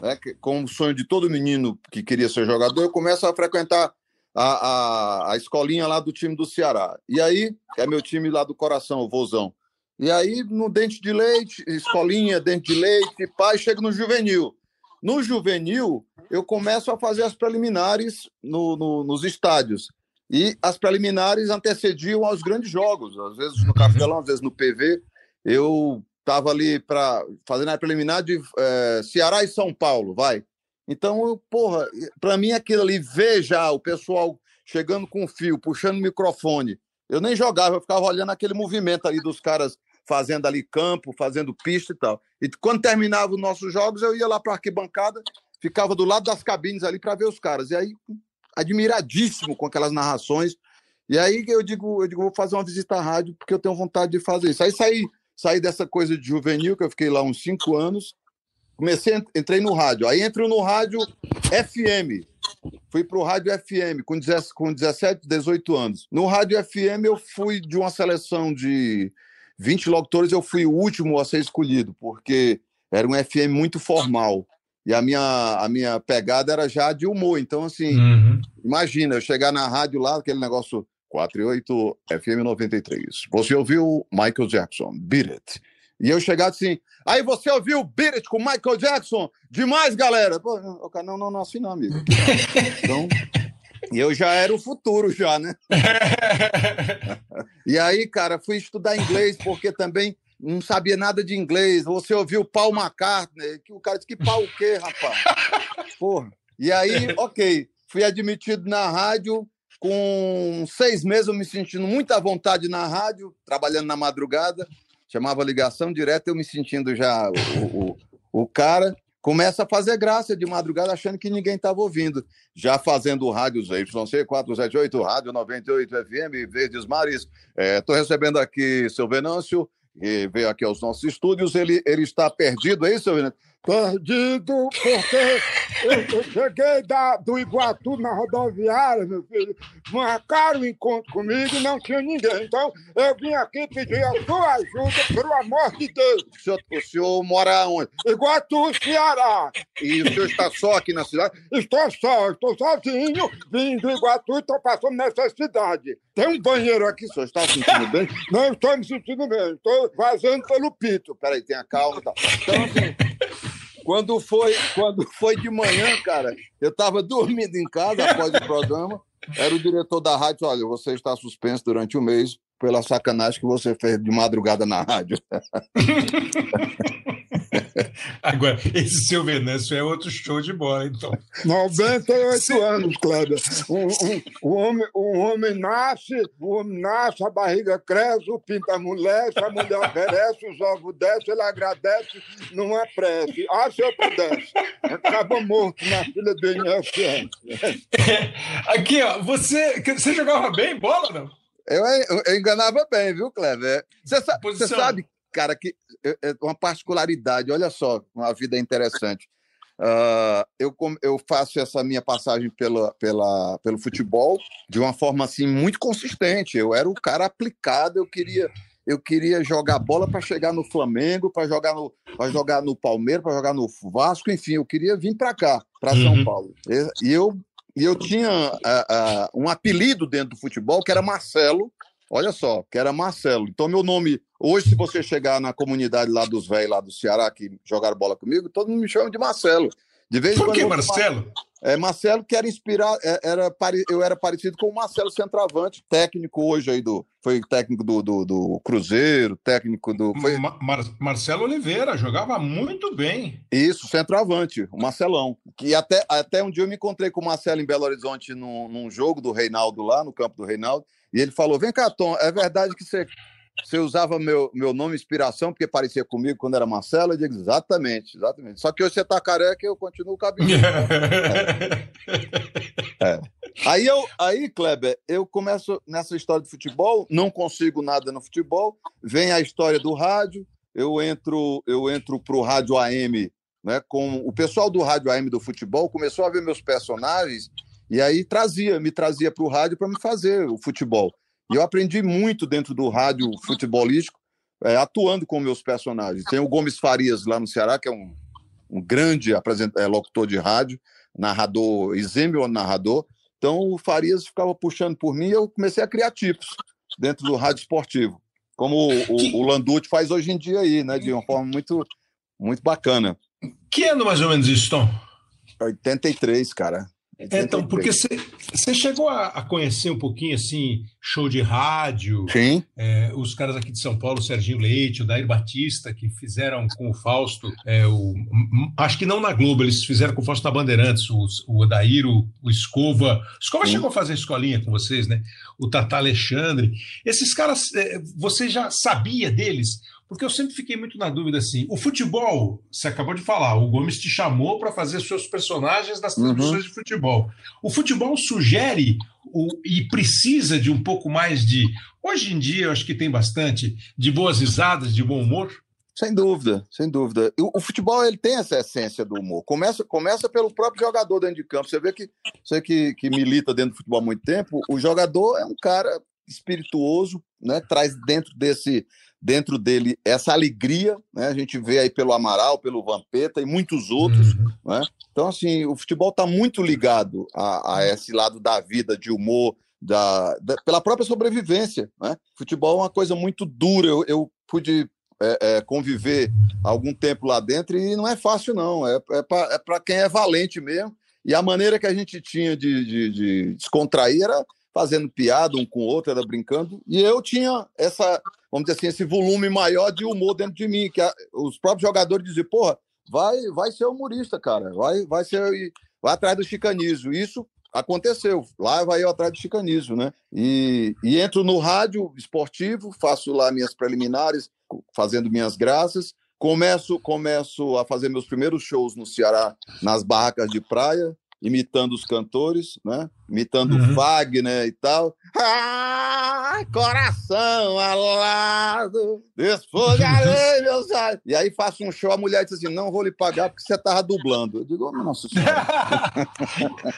né, com o sonho de todo menino que queria ser jogador, eu começo a frequentar a, a, a escolinha lá do time do Ceará. E aí, é meu time lá do coração, o Vozão. E aí, no Dente de Leite, escolinha, Dente de Leite, pai, chego no juvenil. No juvenil, eu começo a fazer as preliminares no, no, nos estádios. E as preliminares antecediam aos grandes jogos, às vezes no Castelão, às vezes no PV eu estava ali para fazendo a preliminar de é, Ceará e São Paulo, vai. Então, porra, para mim aquilo ali, ver já o pessoal chegando com fio, puxando o microfone. Eu nem jogava, eu ficava olhando aquele movimento ali dos caras fazendo ali campo, fazendo pista e tal. E quando terminava os nossos jogos, eu ia lá para a arquibancada, ficava do lado das cabines ali para ver os caras. E aí, admiradíssimo com aquelas narrações. E aí eu digo, eu digo, vou fazer uma visita à rádio porque eu tenho vontade de fazer isso. Aí saí saí dessa coisa de juvenil, que eu fiquei lá uns cinco anos, comecei, entrei no rádio. Aí entro no rádio FM. Fui para o rádio FM com, com 17, 18 anos. No rádio FM eu fui de uma seleção de 20 locutores, eu fui o último a ser escolhido, porque era um FM muito formal. E a minha, a minha pegada era já de humor. Então, assim, uhum. imagina, eu chegar na rádio lá, aquele negócio 48 FM 93. Você ouviu Michael Jackson, Beat It. E eu chegar assim, aí você ouviu Beat It com Michael Jackson? Demais, galera! Pô, não, não, não, assim não, amigo. Então, eu já era o futuro já, né? e aí, cara, fui estudar inglês porque também não sabia nada de inglês. Você ouviu Paul McCartney, que o cara disse que pau o quê, rapaz? Porra. E aí, ok, fui admitido na rádio, com seis meses eu me sentindo muita vontade na rádio, trabalhando na madrugada, chamava ligação direta, eu me sentindo já o, o, o cara. Começa a fazer graça de madrugada, achando que ninguém estava ouvindo. Já fazendo rádios YC 478, Rádio 98 FM, Verdes Mares. Estou é, recebendo aqui seu Venâncio, que veio aqui aos nossos estúdios. Ele, ele está perdido, é isso, seu Venâncio? Perdido, porque eu cheguei da, do Iguatu na rodoviária, meu filho, marcaram o encontro comigo e não tinha ninguém. Então, eu vim aqui pedir a sua ajuda, pelo amor de Deus. O senhor, o senhor mora onde? Iguatu, Ceará. E o senhor está só aqui na cidade? Estou só, estou sozinho, vim do Iguatu e estou passando necessidade. Tem um banheiro aqui. O senhor está se sentindo bem? Não estou me sentindo bem, estou vazando pelo pito. Peraí, tenha calma tal. Então, assim... Quando foi, quando foi de manhã, cara, eu estava dormindo em casa após o programa. Era o diretor da rádio, olha, você está suspenso durante um mês pela sacanagem que você fez de madrugada na rádio. Agora, esse seu Venâncio é outro show de bola, então. 98 anos, Kleber. Um, um, o, homem, o homem nasce, o homem nasce, a barriga cresce, o pinto amolece, a mulher oferece, os ovos descem, ele agradece numa prece. Ah, se eu pudesse. Acaba morto na fila do INSS. Aqui, ó, você, você jogava bem bola, não? Eu, eu, enganava bem, viu, Kleber? Você, sa você sabe, cara, que é uma particularidade, olha só, uma vida interessante. Uh, eu, eu faço essa minha passagem pela, pela, pelo futebol de uma forma assim muito consistente. Eu era o cara aplicado, eu queria eu queria jogar bola para chegar no Flamengo, para jogar no para jogar no Palmeiras, para jogar no Vasco, enfim, eu queria vir para cá, para São uhum. Paulo. E, eu e eu tinha uh, uh, um apelido dentro do futebol que era Marcelo. Olha só, que era Marcelo. Então, meu nome, hoje, se você chegar na comunidade lá dos velhos, lá do Ceará, que jogaram bola comigo, todo mundo me chama de Marcelo. De vez Por que Marcelo? É, Marcelo, que era inspirado, é, era, eu era parecido com o Marcelo Centroavante, técnico hoje aí do. Foi técnico do, do, do Cruzeiro, técnico do. Foi... Mar, Marcelo Oliveira, jogava muito bem. Isso, centroavante, o Marcelão. Que até, até um dia eu me encontrei com o Marcelo em Belo Horizonte num, num jogo do Reinaldo lá, no campo do Reinaldo, e ele falou: Vem cá, Tom, é verdade que você você usava meu, meu nome inspiração porque parecia comigo quando era Marcelo? Eu digo, exatamente, exatamente. Só que hoje você tá careca e eu continuo cabelo. é. é. Aí, eu, aí, Kleber, eu começo nessa história de futebol, não consigo nada no futebol, vem a história do rádio, eu entro eu entro pro rádio AM, né, com o pessoal do rádio AM do futebol começou a ver meus personagens e aí trazia, me trazia para o rádio para me fazer o futebol. E eu aprendi muito dentro do rádio futebolístico, é, atuando com meus personagens. Tem o Gomes Farias lá no Ceará, que é um, um grande é, locutor de rádio, narrador, exímio narrador. Então o Farias ficava puxando por mim e eu comecei a criar tipos dentro do rádio esportivo, como o, o, o Landucci faz hoje em dia aí, né, de uma forma muito, muito bacana. Que ano mais ou menos isso, Tom? 83, cara. É, então, porque você chegou a, a, conhecer um pouquinho assim, show de rádio, Sim. É, os caras aqui de São Paulo, o Serginho Leite, o Dair Batista, que fizeram com o Fausto, é, o, acho que não na Globo, eles fizeram com o Fausto na Bandeirantes, o, o Odair, o, o Escova. O Escova Sim. chegou a fazer escolinha com vocês, né? O Tata Alexandre. Esses caras, é, você já sabia deles? Porque eu sempre fiquei muito na dúvida assim. O futebol, você acabou de falar, o Gomes te chamou para fazer seus personagens das transmissões uhum. de futebol. O futebol sugere o, e precisa de um pouco mais de. Hoje em dia, eu acho que tem bastante de boas risadas, de bom humor. Sem dúvida, sem dúvida. O, o, futebol ele tem essa essência do humor. Começa, começa pelo próprio jogador dentro de campo. Você vê que você que, que milita dentro do futebol há muito tempo, o jogador é um cara espirituoso, né? Traz dentro desse dentro dele essa alegria, né? A gente vê aí pelo Amaral, pelo Vampeta e muitos outros, uhum. né? Então, assim, o futebol está muito ligado a, a, esse lado da vida, de humor, da, da, pela própria sobrevivência, né? Futebol é uma coisa muito dura. Eu, eu pude é, é, conviver algum tempo lá dentro e não é fácil, não. É, é para é quem é valente mesmo. E a maneira que a gente tinha de, de, de descontrair era fazendo piada um com o outro, era brincando. E eu tinha essa, vamos dizer assim, esse volume maior de humor dentro de mim, que a, os próprios jogadores diziam, porra, vai, vai ser humorista, cara, vai, vai ser, vai atrás do chicanismo. Isso aconteceu. Lá vai eu atrás do chicanismo, né? E, e entro no rádio esportivo, faço lá minhas preliminares, fazendo minhas graças. Começo, começo a fazer meus primeiros shows no Ceará, nas barracas de praia, imitando os cantores, né? Imitando uhum. Wagner e tal. Ah, coração alado, desfogarei meus olhos. E aí faço um show, a mulher diz assim, não vou lhe pagar porque você tava dublando. Eu digo, oh, nossa senhora.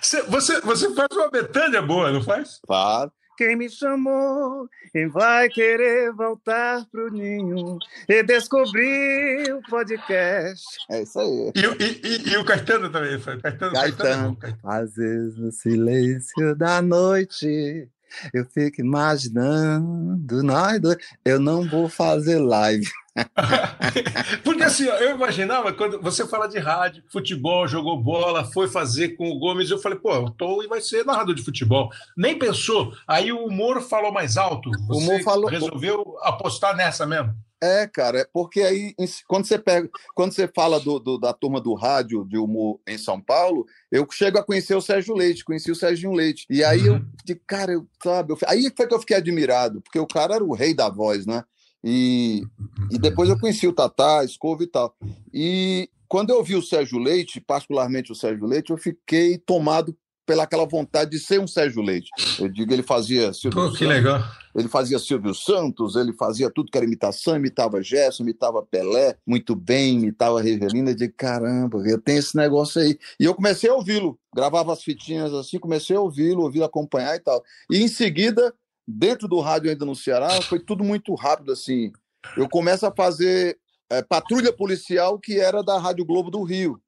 você, você faz uma Betânia boa, não faz? Faz. Quem me chamou, quem vai querer voltar pro ninho e descobrir o podcast. É isso aí. E, e, e, e o Caetano também, foi. Caetano, Caetano. Caetano. Às vezes no silêncio da noite eu fico imaginando nós dois. Eu não vou fazer live. Porque assim, eu imaginava quando você fala de rádio, futebol, jogou bola, foi fazer com o Gomes, eu falei, pô, o Tom vai ser narrador de futebol. Nem pensou. Aí o humor falou mais alto. Você o humor falou... resolveu apostar nessa mesmo. É, cara, é porque aí, quando você pega, quando você fala do, do- da turma do rádio de humor em São Paulo, eu chego a conhecer o Sérgio Leite, conheci o Serginho Leite. E aí eu, de cara, eu, sabe, eu, aí foi que eu fiquei admirado, porque o cara era o rei da voz, né? E, e depois eu conheci o Tatá, Escova e tal. E quando eu vi o Sérgio Leite, particularmente o Sérgio Leite, eu fiquei tomado pela aquela vontade de ser um Sérgio Leite. Eu digo, ele fazia Silvio Pô, que Santos, legal. ele fazia Silvio Santos, ele fazia tudo que era imitação, imitava Gerson, imitava Pelé, muito bem, imitava Revelina. Eu digo, caramba, eu tenho esse negócio aí. E eu comecei a ouvi-lo, gravava as fitinhas assim, comecei a ouvi-lo, ouvi-lo acompanhar e tal. E em seguida, dentro do rádio ainda no Ceará, foi tudo muito rápido assim. Eu começo a fazer eh, patrulha policial, que era da Rádio Globo do Rio.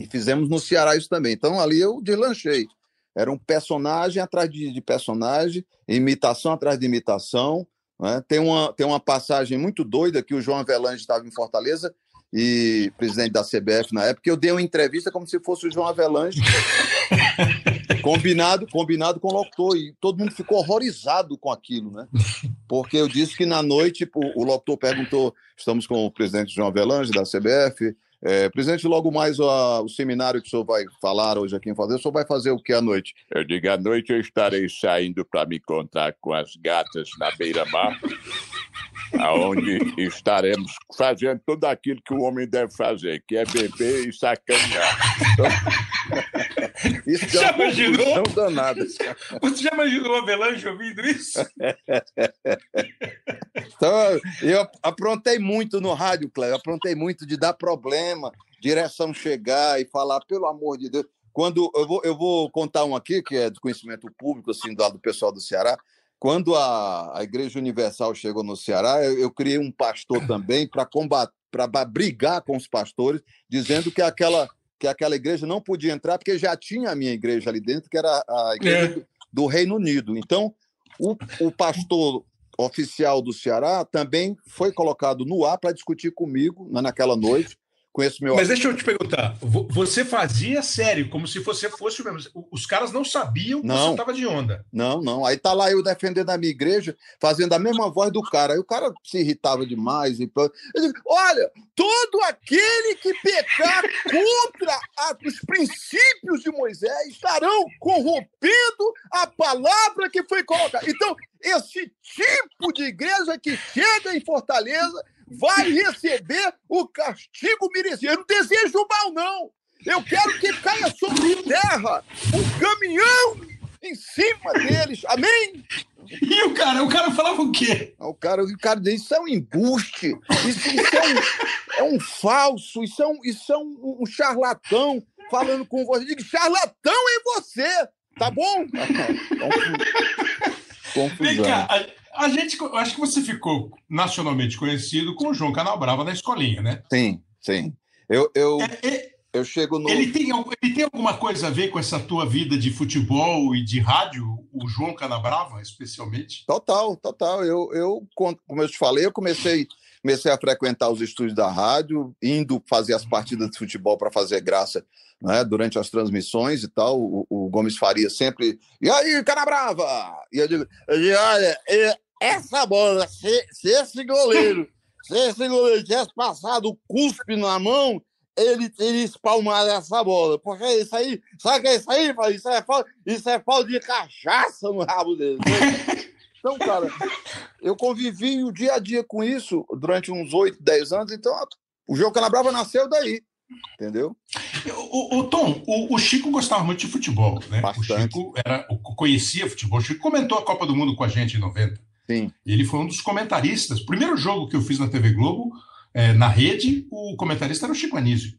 E fizemos no Ceará isso também. Então ali eu deslanchei. Era um personagem atrás de, de personagem, imitação atrás de imitação. né? Tem, uma, tem uma passagem muito doida que o João Avelange estava em Fortaleza e presidente da CBF na época, eu dei uma entrevista como se fosse o João Avelange, combinado, combinado com o locutor, e todo mundo ficou horrorizado com aquilo, né? Porque eu disse que na noite o, o locutor perguntou: estamos com o presidente João Avelange da CBF. É, presidente, logo mais o seminário que o senhor vai falar hoje aqui em Fortaleza, o senhor vai fazer o que à noite? Eu digo, à noite eu estarei saindo para me encontrar com as gatas na beira-mar, aonde estaremos fazendo tudo aquilo que o homem deve fazer, que é beber e sacanear. Isso Já imaginou? danada. Você já imaginou o Avelange ouvindo isso? Então, eu aprontei muito no rádio, Cléber, aprontei muito de dar problema, direção chegar e falar, pelo amor de Deus. Quando eu vou, eu vou contar um aqui, que é do conhecimento público, assim, do, do pessoal do Ceará. Quando a, a Igreja Universal chegou no Ceará, eu, eu criei um pastor também para combater, para brigar com os pastores, dizendo que aquela, que aquela igreja não podia entrar, porque já tinha a minha igreja ali dentro, que era a igreja É. do, do Reino Unido. Então, o, o pastor oficial do Ceará também foi colocado no ar para discutir comigo na- naquela noite, esse meu Mas deixa eu te perguntar, vo- você fazia sério, como se você fosse o mesmo. Os caras não sabiam que você Não. estava de onda. Não, não. Aí tá lá eu defendendo a minha igreja, fazendo a mesma voz do cara. Aí o cara se irritava demais. E... pô. Eu digo, olha, todo aquele que pecar contra a- os princípios de Moisés estarão corrompendo a palavra que foi colocada. Então, esse tipo de igreja que chega em Fortaleza vai receber o castigo merecido. Eu não desejo mal, não. Eu quero que caia sobre terra um caminhão em cima deles. Amém? E o cara, o cara falava o quê? O cara, o cara disse, isso é um embuste, isso, isso é, um, é um falso, isso é um, isso é um, um charlatão falando com você. Eu digo, charlatão é você, tá bom? Confusão. Vem cá, a, a gente, acho que você ficou nacionalmente conhecido com o João Canabrava na escolinha, né? Sim, sim. Eu, eu, eu chego no. Ele tem, ele tem alguma coisa a ver com essa tua vida de futebol e de rádio, o João Canabrava, especialmente? Total, total. Eu, eu, como eu te falei, eu comecei, comecei a frequentar os estúdios da rádio, indo fazer as partidas de futebol para fazer graça né, durante as transmissões e tal. O, o Gomes Faria sempre. E aí, cara brava! E eu digo, olha, essa bola, se, se esse goleiro, se esse goleiro tivesse passado o cuspe na mão, ele teria espalmado essa bola. Porque isso aí, sabe o que é isso aí? Isso é falta, isso é falta de cachaça no rabo dele. Então, cara, eu convivi o dia a dia com isso durante uns 8, 10 anos, então o João Canabrava nasceu daí, entendeu? O, o Tom, o, o Chico gostava muito de futebol, né? O Chico era, conhecia futebol. O Chico comentou a Copa do Mundo com a gente em 90. Sim. Ele foi um dos comentaristas. Primeiro jogo que eu fiz na TV Globo, eh, na rede, o comentarista era o Chico Anísio.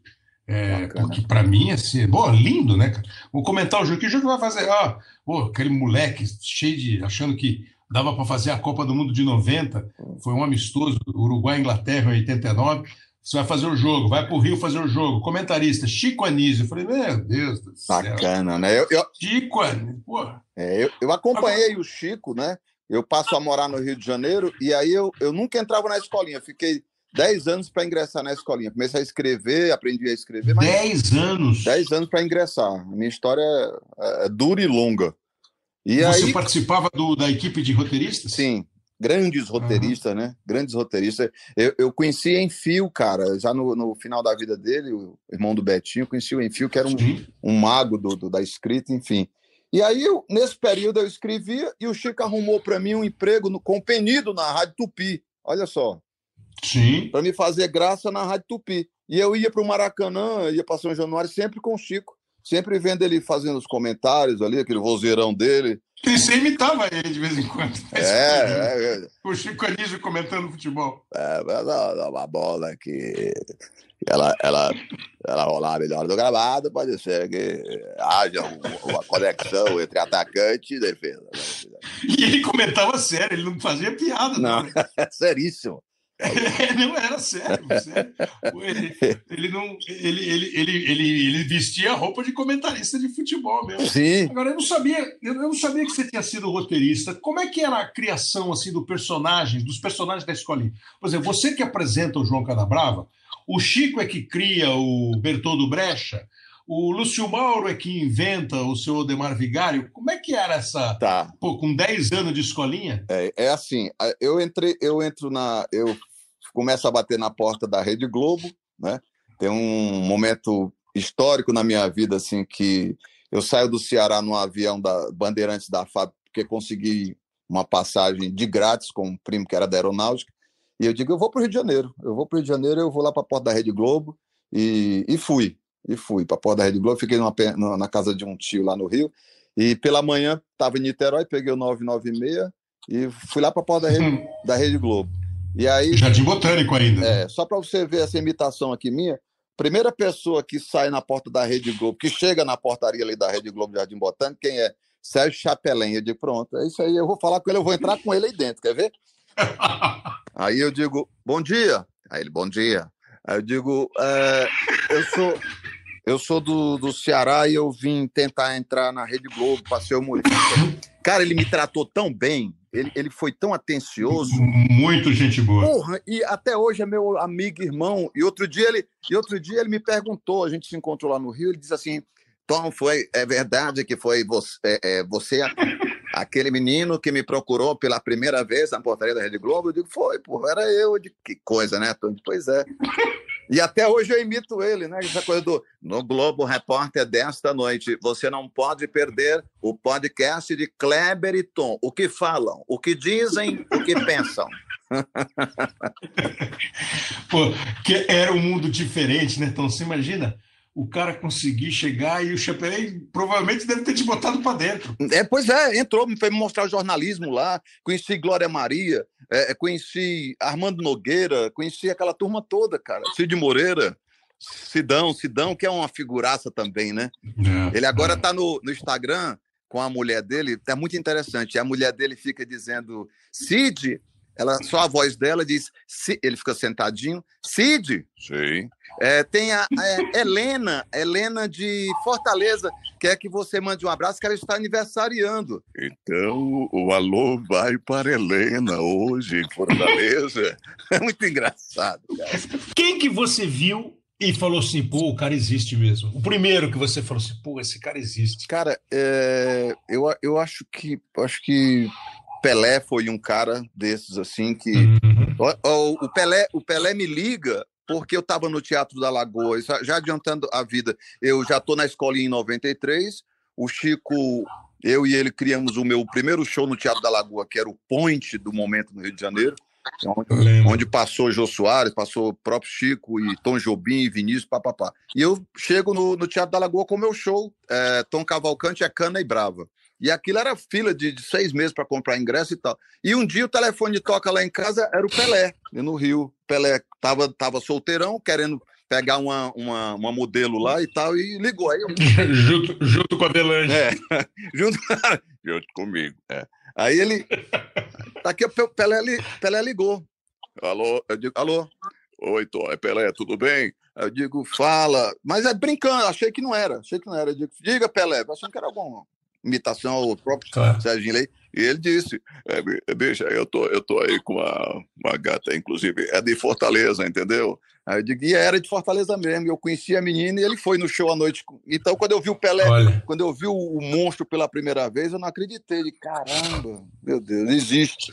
É, porque para mim, assim, pô, lindo, né? cara? Vou comentar o jogo. Que jogo vai fazer? Ah, pô, aquele moleque cheio de. achando que dava para fazer a Copa do Mundo de 90. Foi um amistoso, Uruguai Inglaterra em 89. Você vai fazer o jogo, vai para o Rio fazer o jogo. Comentarista, Chico Anísio. Eu falei, meu Deus do céu. Bacana, né? Eu, eu, Chico Anísio, pô. é, eu, eu acompanhei o Chico, né? Eu passo a morar no Rio de Janeiro e aí eu, eu nunca entrava na escolinha. Fiquei 10 anos para ingressar na escolinha. Comecei a escrever, aprendi a escrever. Mas 10 anos? 10 anos para ingressar. A minha história é, é dura e longa. E Você aí, participava do- da equipe de roteiristas? Sim, grandes roteiristas, né? Grandes roteiristas. Eu, eu conheci Enfio, cara, já no, no final da vida dele, o irmão do Betinho, conheci o Enfio, que era um, um mago do, do- da escrita, enfim. E aí, eu- nesse período, eu escrevia e o Chico arrumou para mim um emprego no, com Penido na Rádio Tupi. Olha só. Sim. Para me fazer graça na Rádio Tupi. E eu ia para o Maracanã, ia para São Januário sempre com o Chico. Sempre vendo ele fazendo os comentários ali, aquele vozeirão dele. Você imitava ele de vez em quando. É, é, é. O Chico Anísio comentando futebol. É, mas não, não, uma bola que ela, ela, ela rolar melhor do gramado, pode ser que haja um- uma conexão entre atacante e defesa. E ele comentava sério, ele não fazia piada. Não, né? é seríssimo. É, não era sério, sério. Ele, ele não, ele, ele, ele, ele, ele vestia a roupa de comentarista de futebol mesmo. Sim. Agora eu não sabia, eu eu não sabia que você tinha sido roteirista. Como é que era a criação assim do personagem, dos personagens da escolinha? Por exemplo, você que apresenta o João Cadabrava, o Chico é que cria o Bertoldo Brecha, o Lúcio Mauro é que inventa o seu Odemar Vigário. Como é que era essa? Tá. Pô, com 10 anos de escolinha? É, é assim, eu entrei, eu entro na, eu começo a bater na porta da Rede Globo, né? Tem um momento histórico na minha vida assim que eu saio do Ceará num avião da Bandeirantes da FAB porque consegui uma passagem de grátis com um primo que era da aeronáutica e eu digo eu vou para o Rio de Janeiro, eu vou para o Rio de Janeiro, eu vou lá para a porta da Rede Globo e, e fui e fui para a porta da Rede Globo, fiquei numa na casa de um tio lá no Rio e pela manhã estava em Niterói, peguei o 996 e fui lá para a porta da Rede, da Rede Globo. E aí Jardim Botânico ainda. É, só para você ver essa imitação aqui minha, primeira pessoa que sai na porta da Rede Globo, que chega na portaria ali da Rede Globo Jardim Botânico, quem é? Sérgio Chapelin. Eu digo, pronto, é isso aí, eu vou falar com ele, eu vou entrar com ele aí dentro, quer ver? Aí eu digo, bom dia. Aí ele, bom dia. Aí eu digo, "É, eu sou, eu sou do, do Ceará e eu vim tentar entrar na Rede Globo para ser humorista. Cara, ele me tratou tão bem, ele, ele foi tão atencioso. Muito gente boa. Porra, e até hoje é meu amigo irmão. E outro dia ele, e outro dia ele me perguntou, a gente se encontrou lá no Rio, ele disse assim: Tom, foi, é verdade que foi você, é, é, você aquele menino que me procurou pela primeira vez na portaria da Rede Globo? Eu digo, foi, porra, era eu. Eu digo, que coisa, né, Tom? Pois é. E até hoje eu imito ele, né? Essa coisa do no Globo Repórter desta noite. Você não pode perder o podcast de Kleber e Tom. O que falam, o que dizem, o que pensam. Pô, que era um mundo diferente, né? Então, você imagina o cara conseguir chegar e o Chapelin provavelmente deve ter te botado para dentro. É, pois é, entrou, me foi mostrar o jornalismo lá, conheci Glória Maria, é, conheci Armando Nogueira, conheci aquela turma toda, cara. Cid Moreira, Sidão, Sidão, que é uma figuraça também, né? Ele agora tá no, no Instagram com a mulher dele, é muito interessante. A mulher dele fica dizendo, Cid, ela, só a voz dela diz, "Si-" ele fica sentadinho, Cid, sim. É, tem a, a Helena, Helena de Fortaleza, quer que você mande um abraço, que ela está aniversariando. Então, o alô vai para Helena hoje em Fortaleza. É muito engraçado, cara. Quem que você viu e falou assim, pô, o cara existe mesmo? O primeiro que você falou assim, pô, esse cara existe. Cara, é, eu, eu acho que eu acho que Pelé foi um cara desses assim que o, o- o Pelé o Pelé me liga porque eu estava no Teatro da Lagoa, já- já adiantando a vida. Eu já estou na escolinha em 93. O Chico, eu e ele criamos o meu primeiro show no Teatro da Lagoa, que era o Point do momento no Rio de Janeiro. Onde, onde passou Jô Soares, passou o próprio Chico e Tom Jobim, e Vinícius, papapá. E eu chego no, no Teatro da Lagoa com o meu show, é, Tom Cavalcante é Cana e Brava. E aquilo era fila de, de seis meses para comprar ingresso e tal. E um dia o telefone toca lá em casa, era o Pelé, no Rio. Pelé tava, tava solteirão, querendo pegar uma, uma, uma modelo lá e tal, e ligou. Aí eu... junto, junto com a Delange. É, junto, junto comigo. é. Aí ele. Tá aqui, o Pe- Pelé, Pelé ligou. Alô, eu digo, alô. Oi, Tom, é Pelé, tudo bem? Eu digo, fala. Mas é brincando, achei que não era. Achei que não era. Eu digo, diga, Pelé, achando que era alguma imitação ao próprio Serginho Lei. E ele disse, é, bi- bicha, eu tô, eu tô aí com uma, uma gata, inclusive, é de Fortaleza, entendeu? Aí eu digo, e era de Fortaleza mesmo, eu conheci a menina e ele foi no show à noite. Então, quando eu vi o Pelé, Olha. quando eu vi o, monstro pela primeira vez, eu não acreditei. De caramba, meu Deus, existe.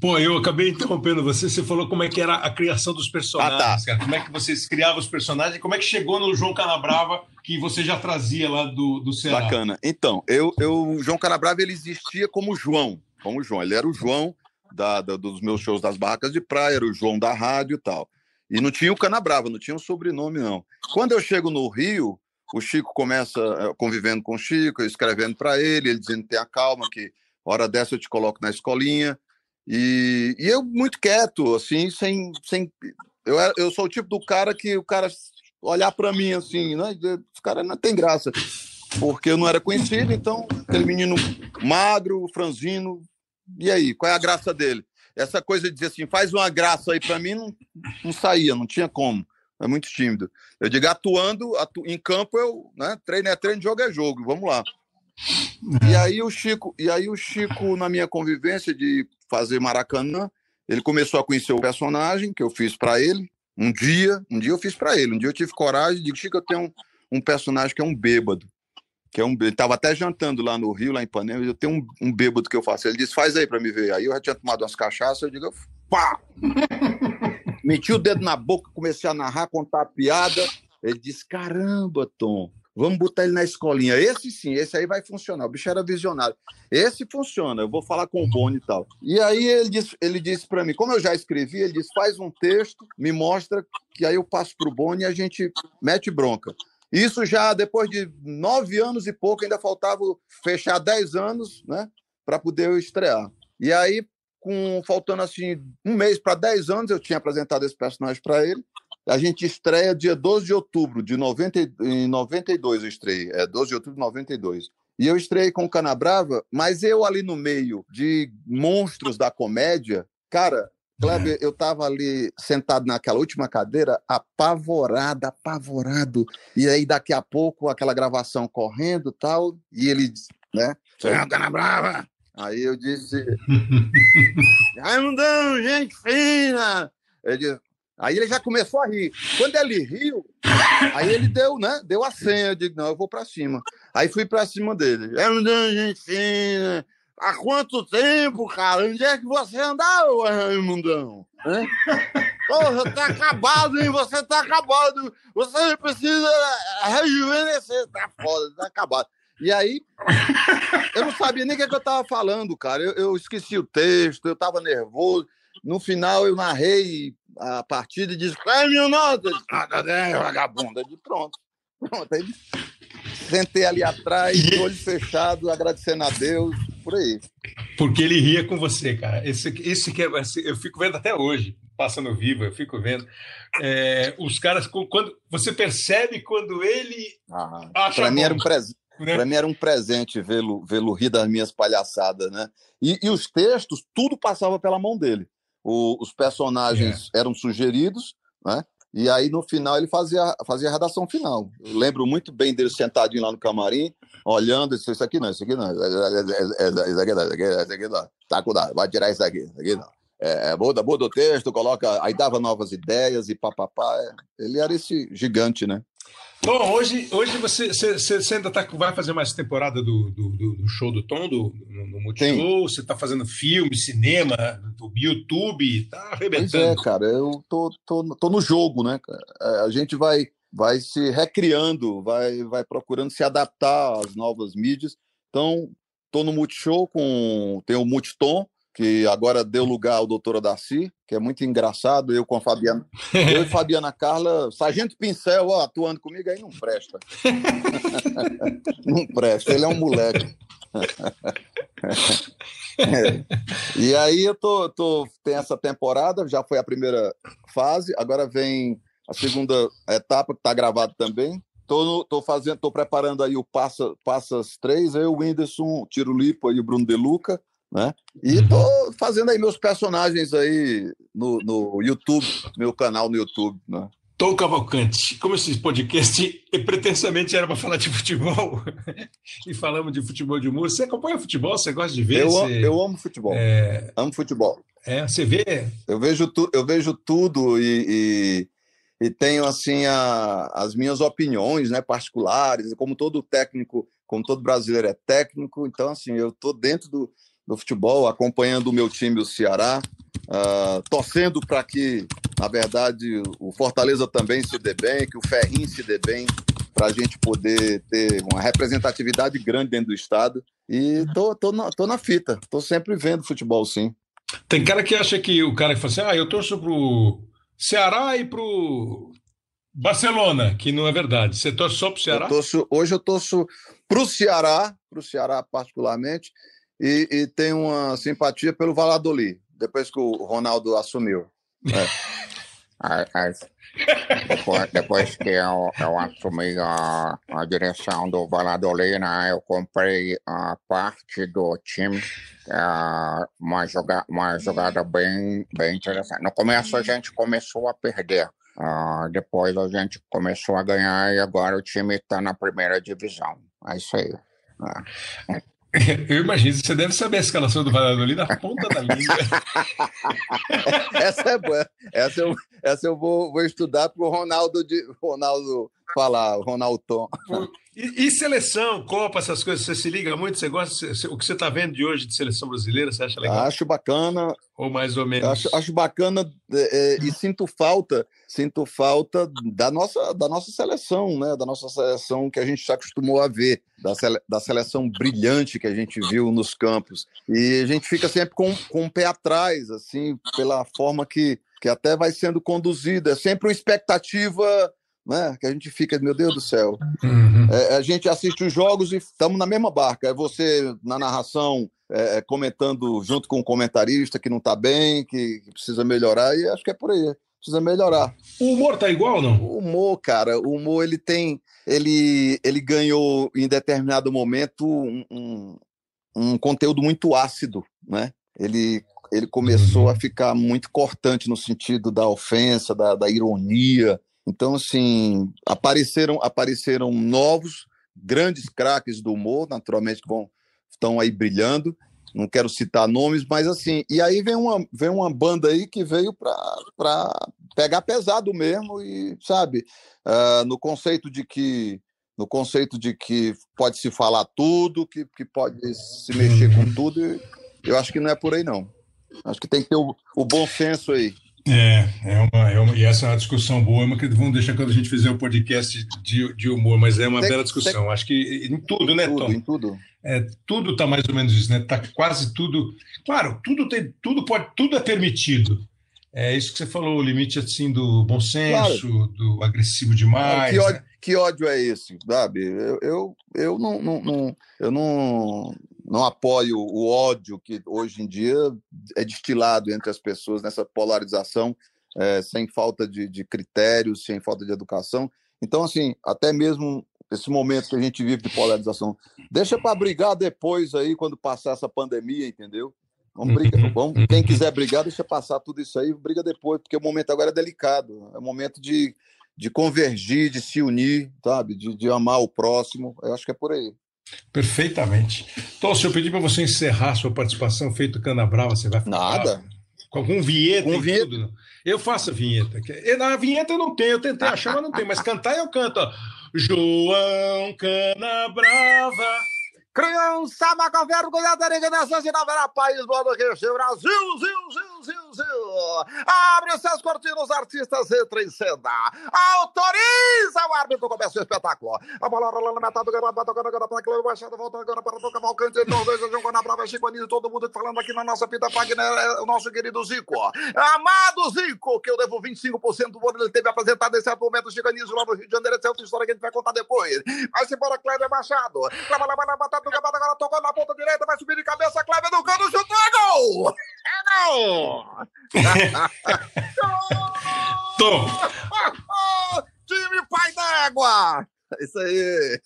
Pô, eu acabei interrompendo você. Você falou como é que era a criação dos personagens, Ah, tá. cara. Como é que vocês criavam os personagens? Como é que chegou no João Canabrava que você já trazia lá do, do Ceará? Bacana. Então, eu, eu, o João Canabrava ele existia como João, como João. Ele era o João da, da- dos meus shows das barracas de praia, era o João da rádio e tal. E não tinha o Canabrava, não tinha um sobrenome, não. Quando eu chego no Rio, o Chico começa eh, convivendo com o Chico, escrevendo para ele, ele dizendo: tenha calma, que hora dessa eu te coloco na escolinha. E, e eu muito quieto, assim, sem. sem eu, era- eu sou o tipo do cara que o cara olhar para mim assim, né? Esse cara não tem graça. Porque eu não era conhecido, então, aquele menino magro, franzino. E aí, qual é a graça dele? Essa coisa de dizer assim, faz uma graça aí para mim, não, não saía, não tinha como. É muito tímido. Eu digo, atuando, atu- em campo, eu, né? Treino é treino, jogo é jogo, vamos lá. E aí o Chico, e aí o Chico, na minha convivência de fazer Maracanã, ele começou a conhecer o personagem que eu fiz para ele. Um dia, um dia eu fiz para ele. Um dia eu tive coragem de Chico, eu tenho um, um personagem que é um bêbado. Que é um, ele estava até jantando lá no Rio, lá em Ipanema, eu tenho um, um bêbado que eu faço. Ele disse, faz aí para me ver. Aí eu já tinha tomado umas cachaças, eu digo, pá! Meti o dedo na boca, comecei a narrar, contar a piada. Ele disse, caramba, Tom, vamos botar ele na escolinha. Esse sim, esse aí vai funcionar. O bicho era visionário. Esse funciona, eu vou falar com o Boni e tal. E aí ele disse, ele disse para mim, como eu já escrevi, ele disse, faz um texto, me mostra, que aí eu passo pro Boni e a gente mete bronca. Isso já depois de nove anos e pouco, ainda faltava fechar dez anos, né, para poder eu estrear. E aí, com faltando assim um mês para dez anos, eu tinha apresentado esse personagem para ele. A gente estreia dia 12 de outubro de 90, e- em 92 eu estreiei, é 12 de outubro de 92. E eu estreiei com o Canabrava, mas eu ali no meio de monstros da comédia, cara, Kleber, eu tava ali sentado naquela última cadeira, apavorado, apavorado. E aí daqui a pouco aquela gravação correndo, tal, e ele, né? Senhor Canabrava. Aí eu disse, Raimundão, gente fina. Disse- Aí ele já começou a rir. Quando ele riu, aí ele deu, né? Deu a senha. Eu digo, não, eu vou pra cima. Aí fui pra cima dele. Raimundão, gente fina. Há quanto tempo, cara? Onde é que você andava, Raimundão? Hã? Porra, tá acabado, hein? Você tá acabado. Você precisa rejuvenescer. Tá foda, tá acabado. E aí, eu não sabia nem o que, é que eu tava falando, cara. Eu, eu esqueci o texto, eu tava nervoso. No final, eu narrei a partida e disse: Qual mil notas? Nada 10, vagabunda. De pronto. Pronto. Aí, sentei ali atrás, olho fechado, agradecendo a Deus, por aí. Porque ele ria com você, cara. Esse, esse que é, eu fico vendo até hoje, passando vivo, eu fico vendo. É, os caras, quando você percebe quando ele acha Para mim, era um presente. né? Para mim era um presente vê-lo vê rir das minhas palhaçadas, né? E, e os textos, tudo passava pela mão dele. O- os personagens eram sugeridos, né? E aí, no final, ele fazia, fazia a redação final. Eu lembro muito bem dele sentadinho lá no camarim, olhando, disse, isso aqui não, isso aqui não, isso aqui não, isso aqui não, isso aqui não. Tá, cuidado, vai tirar isso aqui, isso aqui não. É, muda, muda o texto, coloca, aí dava novas ideias e papapá. é. Ele era esse gigante, né? Bom, hoje, hoje você, você, você ainda tá, vai fazer mais temporada do, do, do- show do Tom, do, no, no Multishow? Você está fazendo filme, cinema, do YouTube, tá Pois arrebentando. é, cara, eu tô, tô, tô no jogo, né? É, A gente vai, vai se recriando, vai, vai procurando se adaptar às novas mídias. Então, tô no Multishow com. Tem o Multitom, que agora deu lugar ao doutor Darcy, que é muito engraçado. Eu com a Fabiana. Eu e Fabiana Carla, Sargento Pincel, ó, atuando comigo aí não presta. não presta, ele é um moleque. É. E aí eu tô, tô tem essa temporada, já foi a primeira fase, agora vem a segunda etapa que tá gravado também. Tô, tô fazendo, tô preparando aí o Passa, Passas 3, eu, o Whindersson, o Tiro Lipo e o Bruno De Luca, né? E tô fazendo aí meus personagens aí no, no YouTube, meu canal no YouTube, né? Tom Cavalcante, como esse podcast pretensamente era para falar de futebol e falamos de futebol de humor, você acompanha futebol? Você gosta de ver? Eu, você... eu amo futebol. É... Amo futebol. É, você vê? Eu vejo, tu, eu vejo tudo e, e, e tenho assim a, as minhas opiniões, né, particulares. Como todo técnico, como todo brasileiro é técnico, então assim eu tô dentro do, do futebol, acompanhando o meu time, o Ceará, uh, torcendo para que, na verdade, o Fortaleza também se dê bem, que o Ferrinho se dê bem, para a gente poder ter uma representatividade grande dentro do estado. E tô, tô, na, tô na fita, tô sempre vendo futebol, sim. Tem cara que acha que o cara que fala assim, ah, eu torço pro Ceará e pro Barcelona, que não é verdade. Você torce só pro Ceará? Eu torço, hoje eu torço pro Ceará, pro Ceará particularmente, e, e tenho uma simpatia pelo Valladolid, depois que o Ronaldo assumiu. É. depois, depois que eu, eu assumi a, a direção do Valladolid, né, eu comprei a parte do time, é, uma, joga, uma jogada bem, bem interessante. No começo a gente começou a perder, uh, depois a gente começou a ganhar e agora o time está na primeira divisão. É isso aí. É. Eu imagino, você deve saber a escalação do Valladolid na ponta da língua. essa é boa. Essa eu, essa eu vou, vou estudar para o Ronaldo, de, Ronaldo falar, o Ronaldo. E, e, seleção, Copa, essas coisas, você se liga muito? Você gosta? o que você está vendo de hoje de seleção brasileira, você acha legal? Acho bacana. Ou mais ou menos? Acho, acho bacana é, e sinto falta, sinto falta da nossa, da nossa seleção, né? Da nossa seleção que a gente se acostumou a ver, da, sele, da seleção brilhante que a gente viu nos campos. E a gente fica sempre com, com um pé atrás, assim, pela forma que, que até vai sendo conduzida. É sempre uma expectativa né? Que a gente fica, meu Deus do céu. Uhum. É, a gente assiste os jogos e estamos na mesma barca. É você na narração é, é, comentando junto com o comentarista que não está bem, que, que, precisa melhorar, e acho que é por aí. Precisa melhorar. O humor tá igual ou não? O humor, cara, o humor ele tem. Ele, ele ganhou em determinado momento um, um, um conteúdo muito ácido, né? Ele ele começou uhum. a ficar muito cortante no sentido da ofensa, da, da ironia, então, assim, apareceram, apareceram novos, grandes craques do humor, naturalmente, que estão aí brilhando. Não quero citar nomes, mas assim, e aí vem uma, vem uma banda aí que veio para pegar pesado mesmo, e sabe, uh, no conceito de que no conceito de que pode se falar tudo, que, que pode se mexer com tudo, eu acho que não é por aí, não. Acho que tem que ter o, o bom senso aí. É, é uma, é uma, e essa é uma discussão boa, mas que vamos deixar quando a gente fizer o um podcast de, de humor, mas é uma tem, bela discussão. Tem, Acho que em tudo, né, tudo, Tom? Em tudo. É, tudo está mais ou menos isso, né? Tá quase tudo. Claro, tudo tem, tudo pode, tudo é permitido. É isso que você falou, o limite assim do bom senso, claro. do agressivo demais. Que ódio, né? Que ódio é esse, sabe? Eu, eu, eu não, não, não, eu não, não apoio o ódio que hoje em dia é destilado entre as pessoas nessa polarização, é, sem falta de, de critérios, sem falta de educação. Então, assim, até mesmo esse momento que a gente vive de polarização, deixa para brigar depois aí, quando passar essa pandemia, entendeu? Vamos brigar, uhum. vamos, quem quiser brigar, deixa passar tudo isso aí, briga depois, porque o momento agora é delicado, é momento de, de convergir, de se unir, sabe? De, de amar o próximo, eu acho que é por aí. Perfeitamente. Então, se eu pedir para você encerrar sua participação feito Cana Brava, você vai falar? Nada. Com algum vinheta Com vinheta. tudo? Eu faço a vinheta. Na vinheta eu não tenho, eu tentei achar, mas não tem. Mas cantar eu canto. Ó. João Cana Brava. Criança, maca vergonhada, nação de navega país, modo que Brasil, Zil, Zil, Zil, Zil. Abre seus cortinos, artistas, entra em cena. Autoriza o árbitro, começa o espetáculo. A bola rola na metade do gramado, tocando agora para Cleber Machado, volta agora para o Cavalcante, então dois, jogou na brava, Chico Anísio, todo mundo falando aqui na nossa fita página, é o nosso querido Zico. Amado Zico, que eu devo 25% do ouro, ele teve apresentado nesse certo momento, Chico Anísio, lá no Rio de Janeiro, essa é outra história que a gente vai contar depois. Vai-se embora, Cleber Machado. Leva, leva, leva, batata do Gabata, agora tocou na ponta direita, vai subir de cabeça, Cleber no cano, chutou, é gol! É gol! Tom! Time pai d'égua! Isso aí!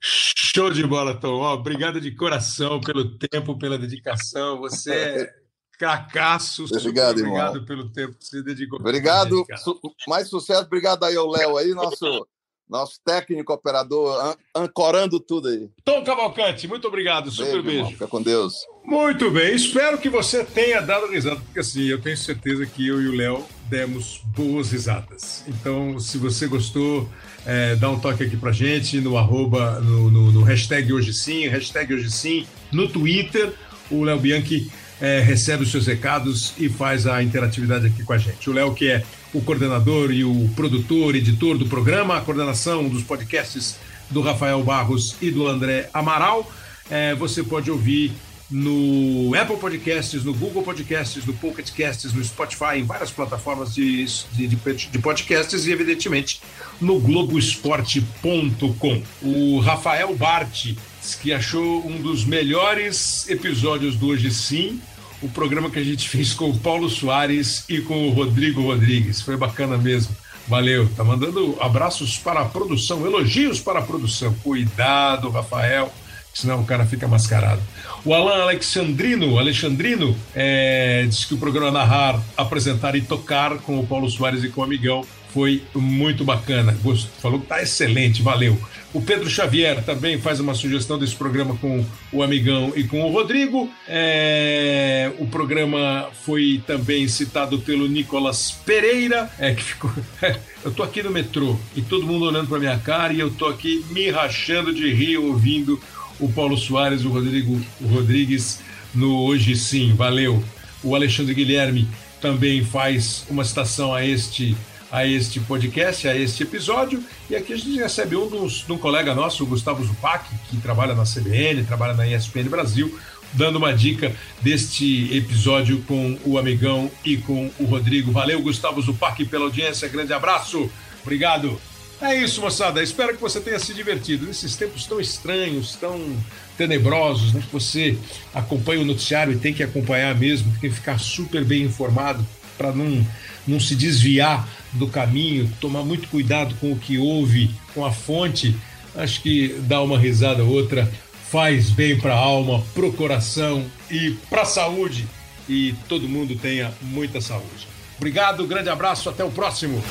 Show de bola, Tom. Ó, obrigado de coração pelo tempo, pela dedicação. Você é Cracaço. Obrigado, irmão. Obrigado pelo tempo que você dedicou. Obrigado. Su mais sucesso. Obrigado aí ao Léo aí, nosso, nosso técnico operador, an ancorando tudo aí. Tom Cavalcante, muito obrigado. Super beijo. beijo. Fica com Deus. Muito bem, espero que você tenha dado risada, porque assim, eu tenho certeza que eu e o Léo demos boas risadas. Então, se você gostou, é, dá um toque aqui pra gente no arroba, no, no, no hashtag hoje sim, hashtag hoje sim, no Twitter. O Léo Bianchi é, recebe os seus recados e faz a interatividade aqui com a gente. O Léo, que é o coordenador e o produtor, editor do programa, a coordenação dos podcasts do Rafael Barros e do André Amaral. É, você pode ouvir no Apple Podcasts, no Google Podcasts, no Pocket Casts, no Spotify, em várias plataformas de, de, de podcasts e, evidentemente, no Globoesporte.com. O Rafael Bart, que achou um dos melhores episódios do Hoje Sim, o programa que a gente fez com o Paulo Soares e com o Rodrigo Rodrigues. Foi bacana mesmo. Valeu. Tá mandando abraços para a produção, elogios para a produção. Cuidado, Rafael, senão o cara fica mascarado. O Alan Alexandrino, Alexandrino é, disse que o programa Narrar, Apresentar e Tocar com o Paulo Soares e com o Amigão foi muito bacana. Gosto, falou que tá excelente, valeu. O Pedro Xavier também faz uma sugestão desse programa com o Amigão e com o Rodrigo. É, o programa foi também citado pelo Nicolas Pereira, é, que ficou. eu tô aqui no metrô e todo mundo olhando para minha cara e eu tô aqui me rachando de rir ouvindo o Paulo Soares o Rodrigo o Rodrigues no Hoje Sim. Valeu. O Alexandre Guilherme também faz uma citação a este a este podcast, a este episódio. E aqui a gente recebe um dos, de um colega nosso, o Gustavo Zupac, que trabalha na CBN, trabalha na ESPN Brasil, dando uma dica deste episódio com o Amigão e com o Rodrigo. Valeu, Gustavo Zupac, pela audiência. Grande abraço. Obrigado. É isso, moçada. Espero que você tenha se divertido. Nesses tempos tão estranhos, tão tenebrosos, né? Que você acompanha o noticiário e tem que acompanhar mesmo, tem que ficar super bem informado para não, não se desviar do caminho, tomar muito cuidado com o que ouve, com a fonte. Acho que dar uma risada ou outra faz bem para a alma, para o coração e para a saúde. E todo mundo tenha muita saúde. Obrigado, grande abraço, até o próximo.